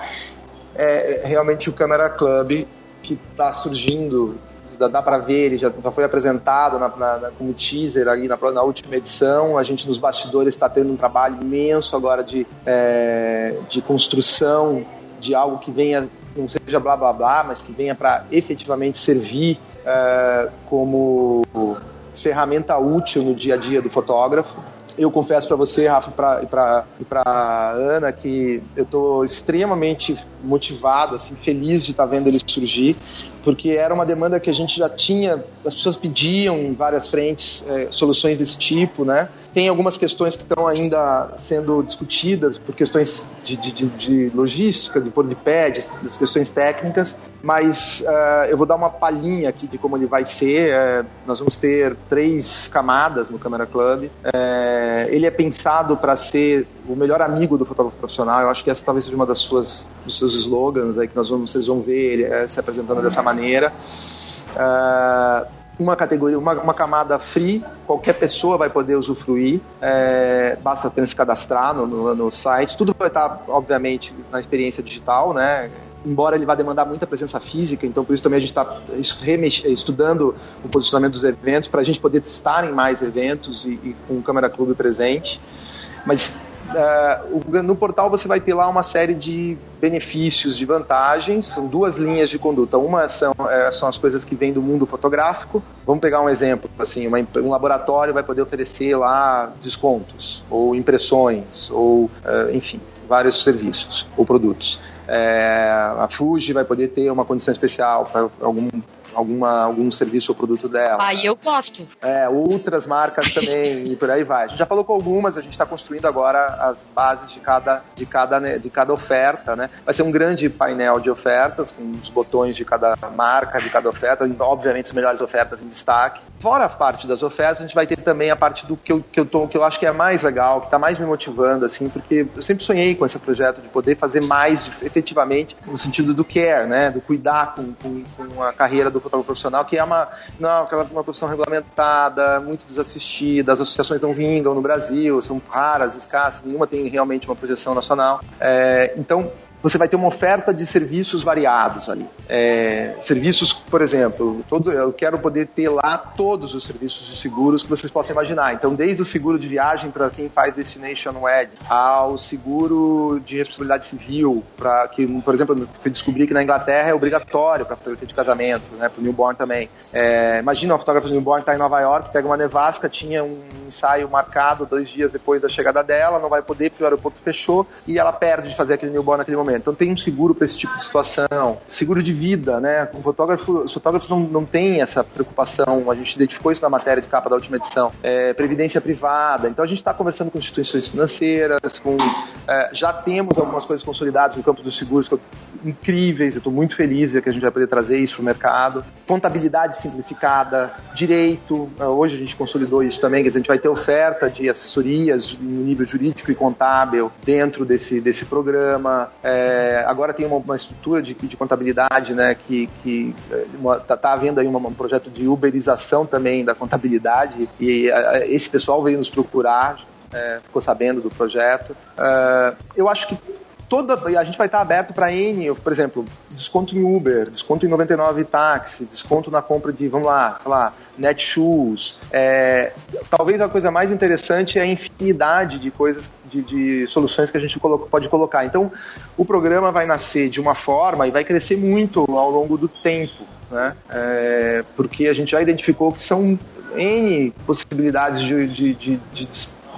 É realmente o Camera Club que está surgindo dá, dá para ver, ele já, já foi apresentado na, na, na, como teaser ali na, na, última edição. A gente nos bastidores está tendo um trabalho imenso agora de, é, de construção de algo que venha, não seja blá blá blá, mas que venha para efetivamente servir é, como ferramenta útil no dia a dia do fotógrafo. Eu confesso para você, Rafa, e para Ana, que eu estou extremamente motivado, assim, feliz de estar tá vendo ele surgir, porque era uma demanda que a gente já tinha, as pessoas pediam em várias frentes é, soluções desse tipo, né? Tem algumas questões que estão ainda sendo discutidas por questões de, de, de logística, de pôr de pé, de, das questões técnicas, mas uh, eu vou dar uma palhinha aqui de como ele vai ser. Uh, nós vamos ter três camadas no Camera Club. Uh, ele é pensado para ser o melhor amigo do fotógrafo profissional. Eu acho que essa talvez seja uma das suas dos seus slogans aí que nós vamos, vocês vão ver ele se apresentando dessa maneira. Uh, uma categoria, uma, uma, camada free, qualquer pessoa vai poder usufruir, é, basta apenas se cadastrar no, no, no, site. Tudo vai estar, obviamente, na experiência digital, né? Embora ele vá demandar muita presença física, então por isso também a gente está estudando o posicionamento dos eventos para a gente poder estar em mais eventos e, e com o Câmera Clube presente. Mas uh, no portal você vai ter lá uma série de benefícios, de vantagens. São duas linhas de conduta. Uma são, é, são as coisas que vêm do mundo fotográfico. Vamos pegar um exemplo. Assim, uma, um laboratório vai poder oferecer lá descontos, ou impressões, ou, uh, enfim, vários serviços ou produtos. É, a Fuji vai poder ter uma condição especial para algum alguma, algum serviço ou produto dela. Aí eu gosto. É, outras marcas também e por aí vai. A gente já falou com algumas, a gente está construindo agora as bases de cada, de, cada, né, de cada oferta, né? Vai ser um grande painel de ofertas com os botões de cada marca, de cada oferta, obviamente as melhores ofertas em destaque. Fora a parte das ofertas, a gente vai ter também a parte do que eu, que eu, tô, que eu acho que é mais legal, que está mais me motivando, assim, porque eu sempre sonhei com esse projeto de poder fazer mais efetivamente no sentido do care, né? Do cuidar com, com, com a carreira do do fotógrafo profissional, que é uma, não, uma profissão regulamentada, muito desassistida, as associações não vingam no Brasil, são raras, escassas, nenhuma tem realmente uma projeção nacional. É, então, você vai ter uma oferta de serviços variados ali. É, serviços, por exemplo, todo, eu quero poder ter lá todos os serviços de seguros que vocês possam imaginar. Então, desde o seguro de viagem para quem faz Destination Wed, ao seguro de responsabilidade civil, para que, por exemplo, eu descobri que na Inglaterra é obrigatório para fotografia de casamento, né, para o newborn também. É, imagina uma fotógrafa de newborn está em Nova York, pega uma nevasca, tinha um ensaio marcado dois dias depois da chegada dela, não vai poder porque o aeroporto fechou e ela perde de fazer aquele newborn naquele momento momento. Então tem um seguro para esse tipo de situação, seguro de vida, né? O fotógrafo, os fotógrafos não, não têm essa preocupação, a gente identificou isso na matéria de capa da última edição. É, previdência privada, então a gente está conversando com instituições financeiras, com, é, já temos algumas coisas consolidadas no campo dos seguros incríveis, eu estou muito feliz que a gente vai poder trazer isso para o mercado. Contabilidade simplificada, direito, é, hoje a gente consolidou isso também, que a gente vai ter oferta de assessorias no nível jurídico e contábil dentro desse, desse programa. É, é, agora tem uma, uma estrutura de, de, contabilidade, né, que, está tá havendo aí uma, um projeto de uberização também da contabilidade e a, esse pessoal veio nos procurar, é, ficou sabendo do projeto. É, eu acho que toda a gente vai estar aberto para N, por exemplo, desconto em Uber, desconto em 99 táxi, desconto na compra de, vamos lá, sei lá, Netshoes. É, talvez a coisa mais interessante é a infinidade de coisas, de, de soluções que a gente pode colocar. Então, o programa vai nascer de uma forma e vai crescer muito ao longo do tempo, né? É, porque a gente já identificou que são N possibilidades de, de, de, de,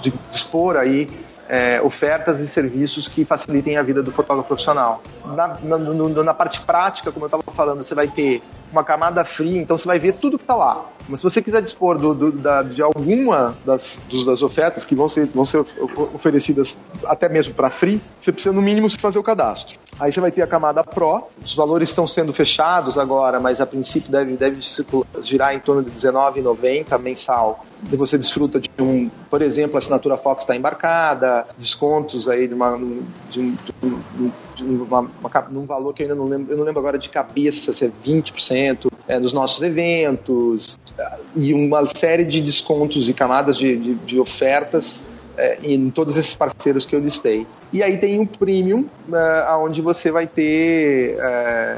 de dispor aí é, ofertas e serviços que facilitem a vida do fotógrafo profissional. Na, na, no, na parte prática, como eu estava falando, você vai ter uma camada free, então você vai ver tudo que está lá. Mas se você quiser dispor do, do, da, de alguma das, das ofertas que vão ser, vão ser oferecidas até mesmo para free, você precisa no mínimo fazer o cadastro. Aí você vai ter a camada Pro, os valores estão sendo fechados agora, mas a princípio deve, deve girar em torno de R$19,90 mensal. E você desfruta de um, por exemplo, a assinatura Fox está embarcada, descontos aí de, uma, de um, de um, uma, uma, num valor que eu ainda não lembro, eu não lembro agora de cabeça se é 20% é, dos nossos eventos, e uma série de descontos e camadas de, de, de ofertas é, em todos esses parceiros que eu listei. E aí tem um premium, é, onde você vai ter é,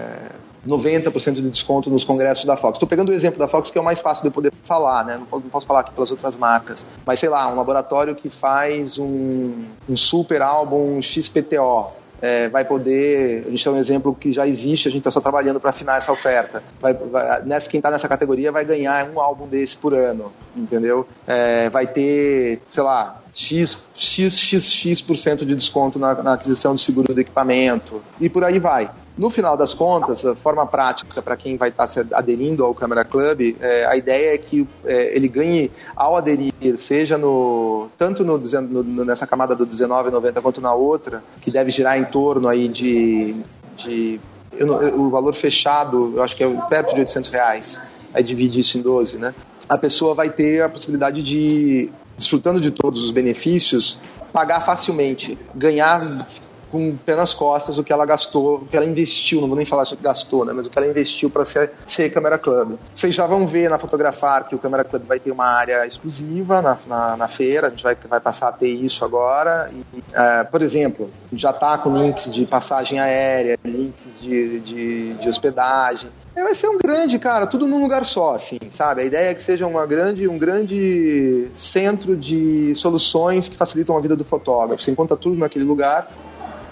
90% de desconto nos congressos da Fox. Estou pegando o exemplo da Fox que é o mais fácil de eu poder falar, né? Não posso falar aqui pelas outras marcas. Mas sei lá, um laboratório que faz um, um super álbum XPTO é, vai poder. A gente tem um exemplo que já existe, a gente está só trabalhando para afinar essa oferta. Vai, vai, nessa, quem está nessa categoria vai ganhar um álbum desse por ano, entendeu? É, vai ter, sei lá, X, X, X, X% de desconto na, na aquisição do seguro do equipamento e por aí vai. No final das contas, a forma prática para quem vai estar tá se aderindo ao Câmara Club, é, a ideia é que é, ele ganhe ao aderir, seja no tanto no, no, nessa camada do 19,90 quanto na outra, que deve girar em torno aí de, de eu, o valor fechado, eu acho que é perto de 800 reais. Aí divide isso em 12, né? A pessoa vai ter a possibilidade de, desfrutando de todos os benefícios, pagar facilmente, ganhar com o pé nas costas o que ela gastou, o que ela investiu, não vou nem falar que gastou, né, mas o que ela investiu para ser, ser Câmera Club. Vocês já vão ver na Fotografar que o Câmera Club vai ter uma área exclusiva na, na, na feira, a gente vai, vai passar a ter isso agora. E, é, por exemplo, já está com links de passagem aérea, links de, de, de hospedagem, é, vai ser um grande, cara, tudo num lugar só, assim, sabe? A ideia é que seja uma grande, um grande centro de soluções que facilitam a vida do fotógrafo. Você encontra tudo naquele lugar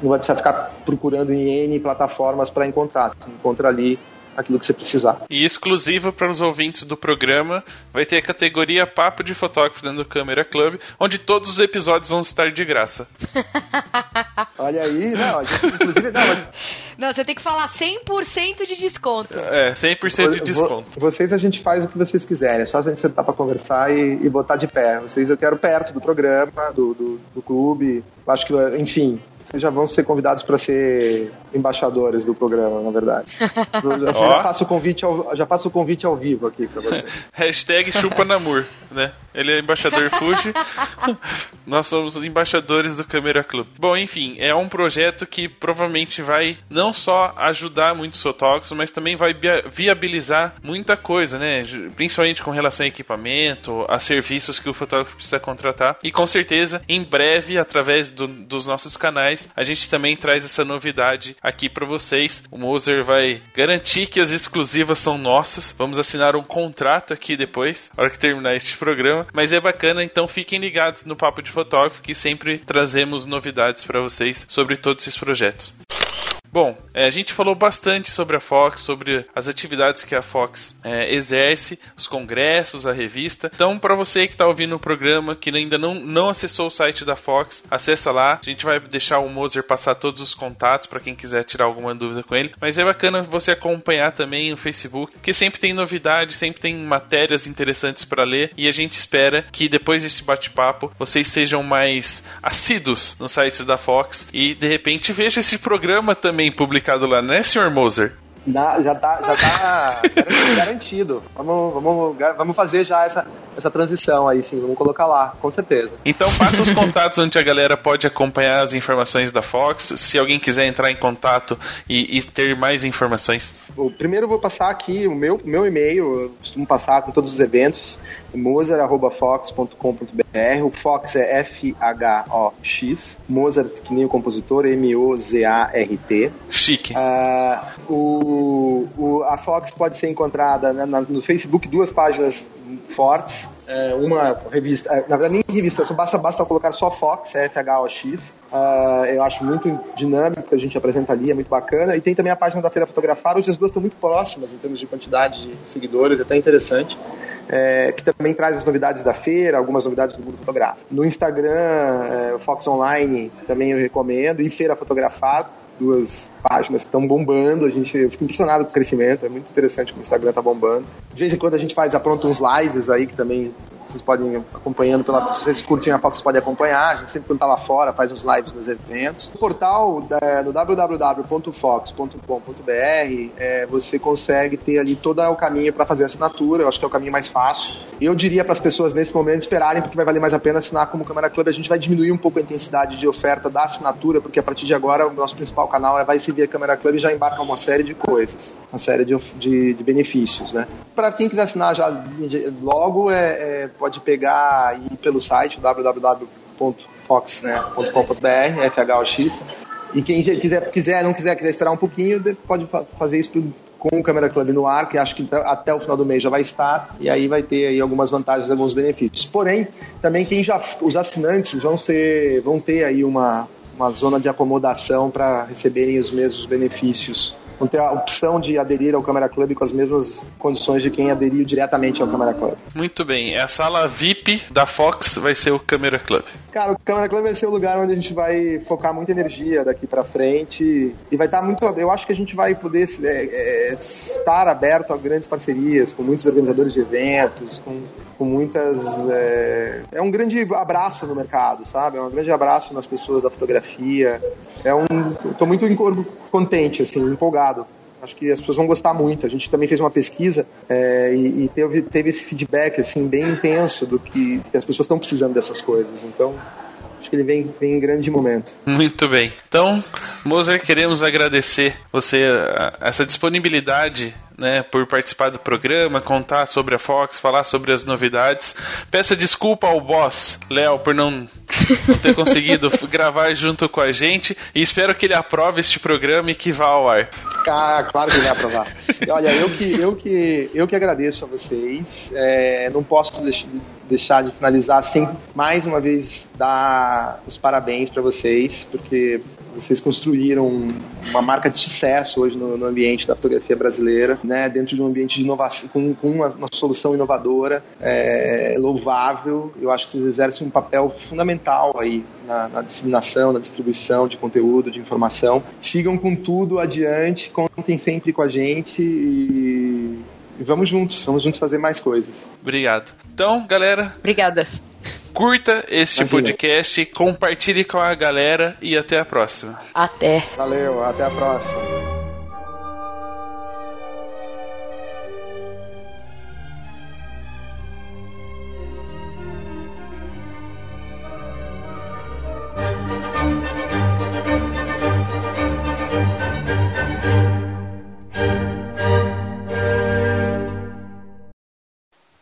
não vai precisar ficar procurando em N plataformas para encontrar. Você encontra ali aquilo que você precisar. E exclusivo para os ouvintes do programa, vai ter a categoria Papo de Fotógrafo dentro do Câmera Club, onde todos os episódios vão estar de graça. Olha aí, não, gente, inclusive, não, mas... não, você tem que falar 100% de desconto. É, 100% de desconto. Vocês a gente faz o que vocês quiserem, é só a gente sentar para conversar e, e, botar de pé. Vocês eu quero perto do programa, do, do, do clube, acho que, enfim, vocês já vão ser convidados para ser embaixadores do programa, na verdade. Eu já, faço o convite ao, já faço o convite ao vivo aqui para vocês. Hashtag chupa namur, né? Ele é embaixador Fuji. Nós somos embaixadores do Câmera Club. Bom, enfim, é um projeto que provavelmente vai não só ajudar muitos fotógrafos, mas também vai viabilizar muita coisa, né? Principalmente com relação a equipamento, a serviços que o fotógrafo precisa contratar. E com certeza, em breve, através do, dos nossos canais, a gente também traz essa novidade aqui para vocês. O Moser vai garantir que as exclusivas são nossas. Vamos assinar um contrato aqui depois, na hora que terminar este programa. Mas é bacana, então fiquem ligados no Papo de Fotógrafo que sempre trazemos novidades para vocês sobre todos esses projetos. Bom, é, a gente falou bastante sobre a Fox, sobre as atividades que a Fox é, exerce, os congressos, a revista. Então, para você que está ouvindo o programa, que ainda não, não acessou o site da Fox, acessa lá. A gente vai deixar o Moser passar todos os contatos para quem quiser tirar alguma dúvida com ele. Mas é bacana você acompanhar também no Facebook, que sempre tem novidades, sempre tem matérias interessantes para ler. E a gente espera que depois desse bate-papo vocês sejam mais assíduos nos sites da Fox e de repente veja esse programa também publicado lá, né, Sr. Moser? Na, já tá, já tá garantido. Vamos, vamos, vamos fazer já essa, essa transição aí, sim. Vamos colocar lá, com certeza. Então passa os contatos onde a galera pode acompanhar as informações da Fox. Se alguém quiser entrar em contato e, e ter mais informações. O primeiro eu vou passar aqui o meu, meu e-mail. Eu costumo passar com todos os eventos. Mozart.fox.com.br. O Fox é F-H-O-X. Mozart, que nem o compositor, M-O-Z-A-R-T. Chique. Uh, o, o, a Fox pode ser encontrada na, no Facebook, duas páginas fortes. É, uma revista, é, na verdade nem revista, só basta, basta colocar só Fox, F-H-O-X. Uh, eu acho muito dinâmico que a gente apresenta ali, é muito bacana. E tem também a página da Feira Fotografar, hoje as duas estão muito próximas em termos de quantidade de seguidores, é até interessante é, que também traz as novidades da feira, algumas novidades do mundo fotográfico. No Instagram, é, Fox Online também eu recomendo, e Feira Fotografar, duas páginas que estão bombando. A gente, eu fico impressionado com o crescimento, é muito interessante como o Instagram está bombando. De vez em quando a gente faz, apronta uns lives aí que também vocês podem acompanhando pela. Se vocês curtem a foto, vocês podem acompanhar. A gente sempre quando tá lá fora faz uns lives nos eventos. No portal é, no www.fox.com.br é, você consegue ter ali todo o caminho para fazer a assinatura. Eu acho que é o caminho mais fácil. Eu diria para as pessoas nesse momento esperarem, porque vai valer mais a pena assinar como Câmara Club. A gente vai diminuir um pouco a intensidade de oferta da assinatura, porque a partir de agora o nosso principal canal é vai se via Câmara Club e já embarca uma série de coisas, uma série de, de, de benefícios, né? Para quem quiser assinar já logo, é, é pode pegar e ir pelo site www.fox.com.br, FHOX. E quem quiser, quiser, não quiser, quiser esperar um pouquinho, pode fazer isso com o Câmera Club no ar, que acho que até o final do mês já vai estar, e aí vai ter aí algumas vantagens e alguns benefícios. Porém, também quem já os assinantes vão ser vão ter aí uma uma zona de acomodação para receberem os mesmos benefícios vão ter a opção de aderir ao Câmara Club com as mesmas condições de quem aderiu diretamente ao Câmara Club. Muito bem. A sala VIP da Fox vai ser o Câmara Club. Cara, o Câmara Club vai ser o lugar onde a gente vai focar muita energia daqui para frente e vai estar muito. Eu acho que a gente vai poder é, é, estar aberto a grandes parcerias com muitos organizadores de eventos, com com muitas. É, é, um grande abraço no mercado, sabe? É um grande abraço nas pessoas da fotografia. É um. Estou muito contente, assim, empolgado. Acho que as pessoas vão gostar muito. A gente também fez uma pesquisa é, e, e, teve, teve esse feedback assim bem intenso do que, que as pessoas estão precisando dessas coisas. Então, acho que ele vem, vem em grande momento. Muito bem. Então, Moser, queremos agradecer você essa disponibilidade né, por participar do programa, contar sobre a Fox, falar sobre as novidades. Peça desculpa ao boss, Léo, por não, não ter conseguido gravar junto com a gente e espero que ele aprove este programa e que vá ao ar. Ah, claro que ele vai aprovar. Olha, eu que, eu que, eu que agradeço a vocês. É, não posso deixar de finalizar sem mais uma vez dar os parabéns para vocês, porque vocês construíram uma marca de sucesso hoje no, no, ambiente da fotografia brasileira, né? Dentro de um ambiente de inovação, com, com uma, uma, solução inovadora, é, louvável. Eu acho que vocês exercem um papel fundamental aí na, na, disseminação, na distribuição de conteúdo, de informação. Sigam com tudo adiante, contem sempre com a gente e, e vamos juntos, vamos juntos fazer mais coisas. Obrigado. Então, galera. Obrigada. Curta este Imagina. podcast, compartilhe com a galera e até a próxima. Até. Valeu, até a próxima.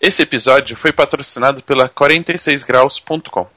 Esse episódio foi patrocinado pela 46graus.com.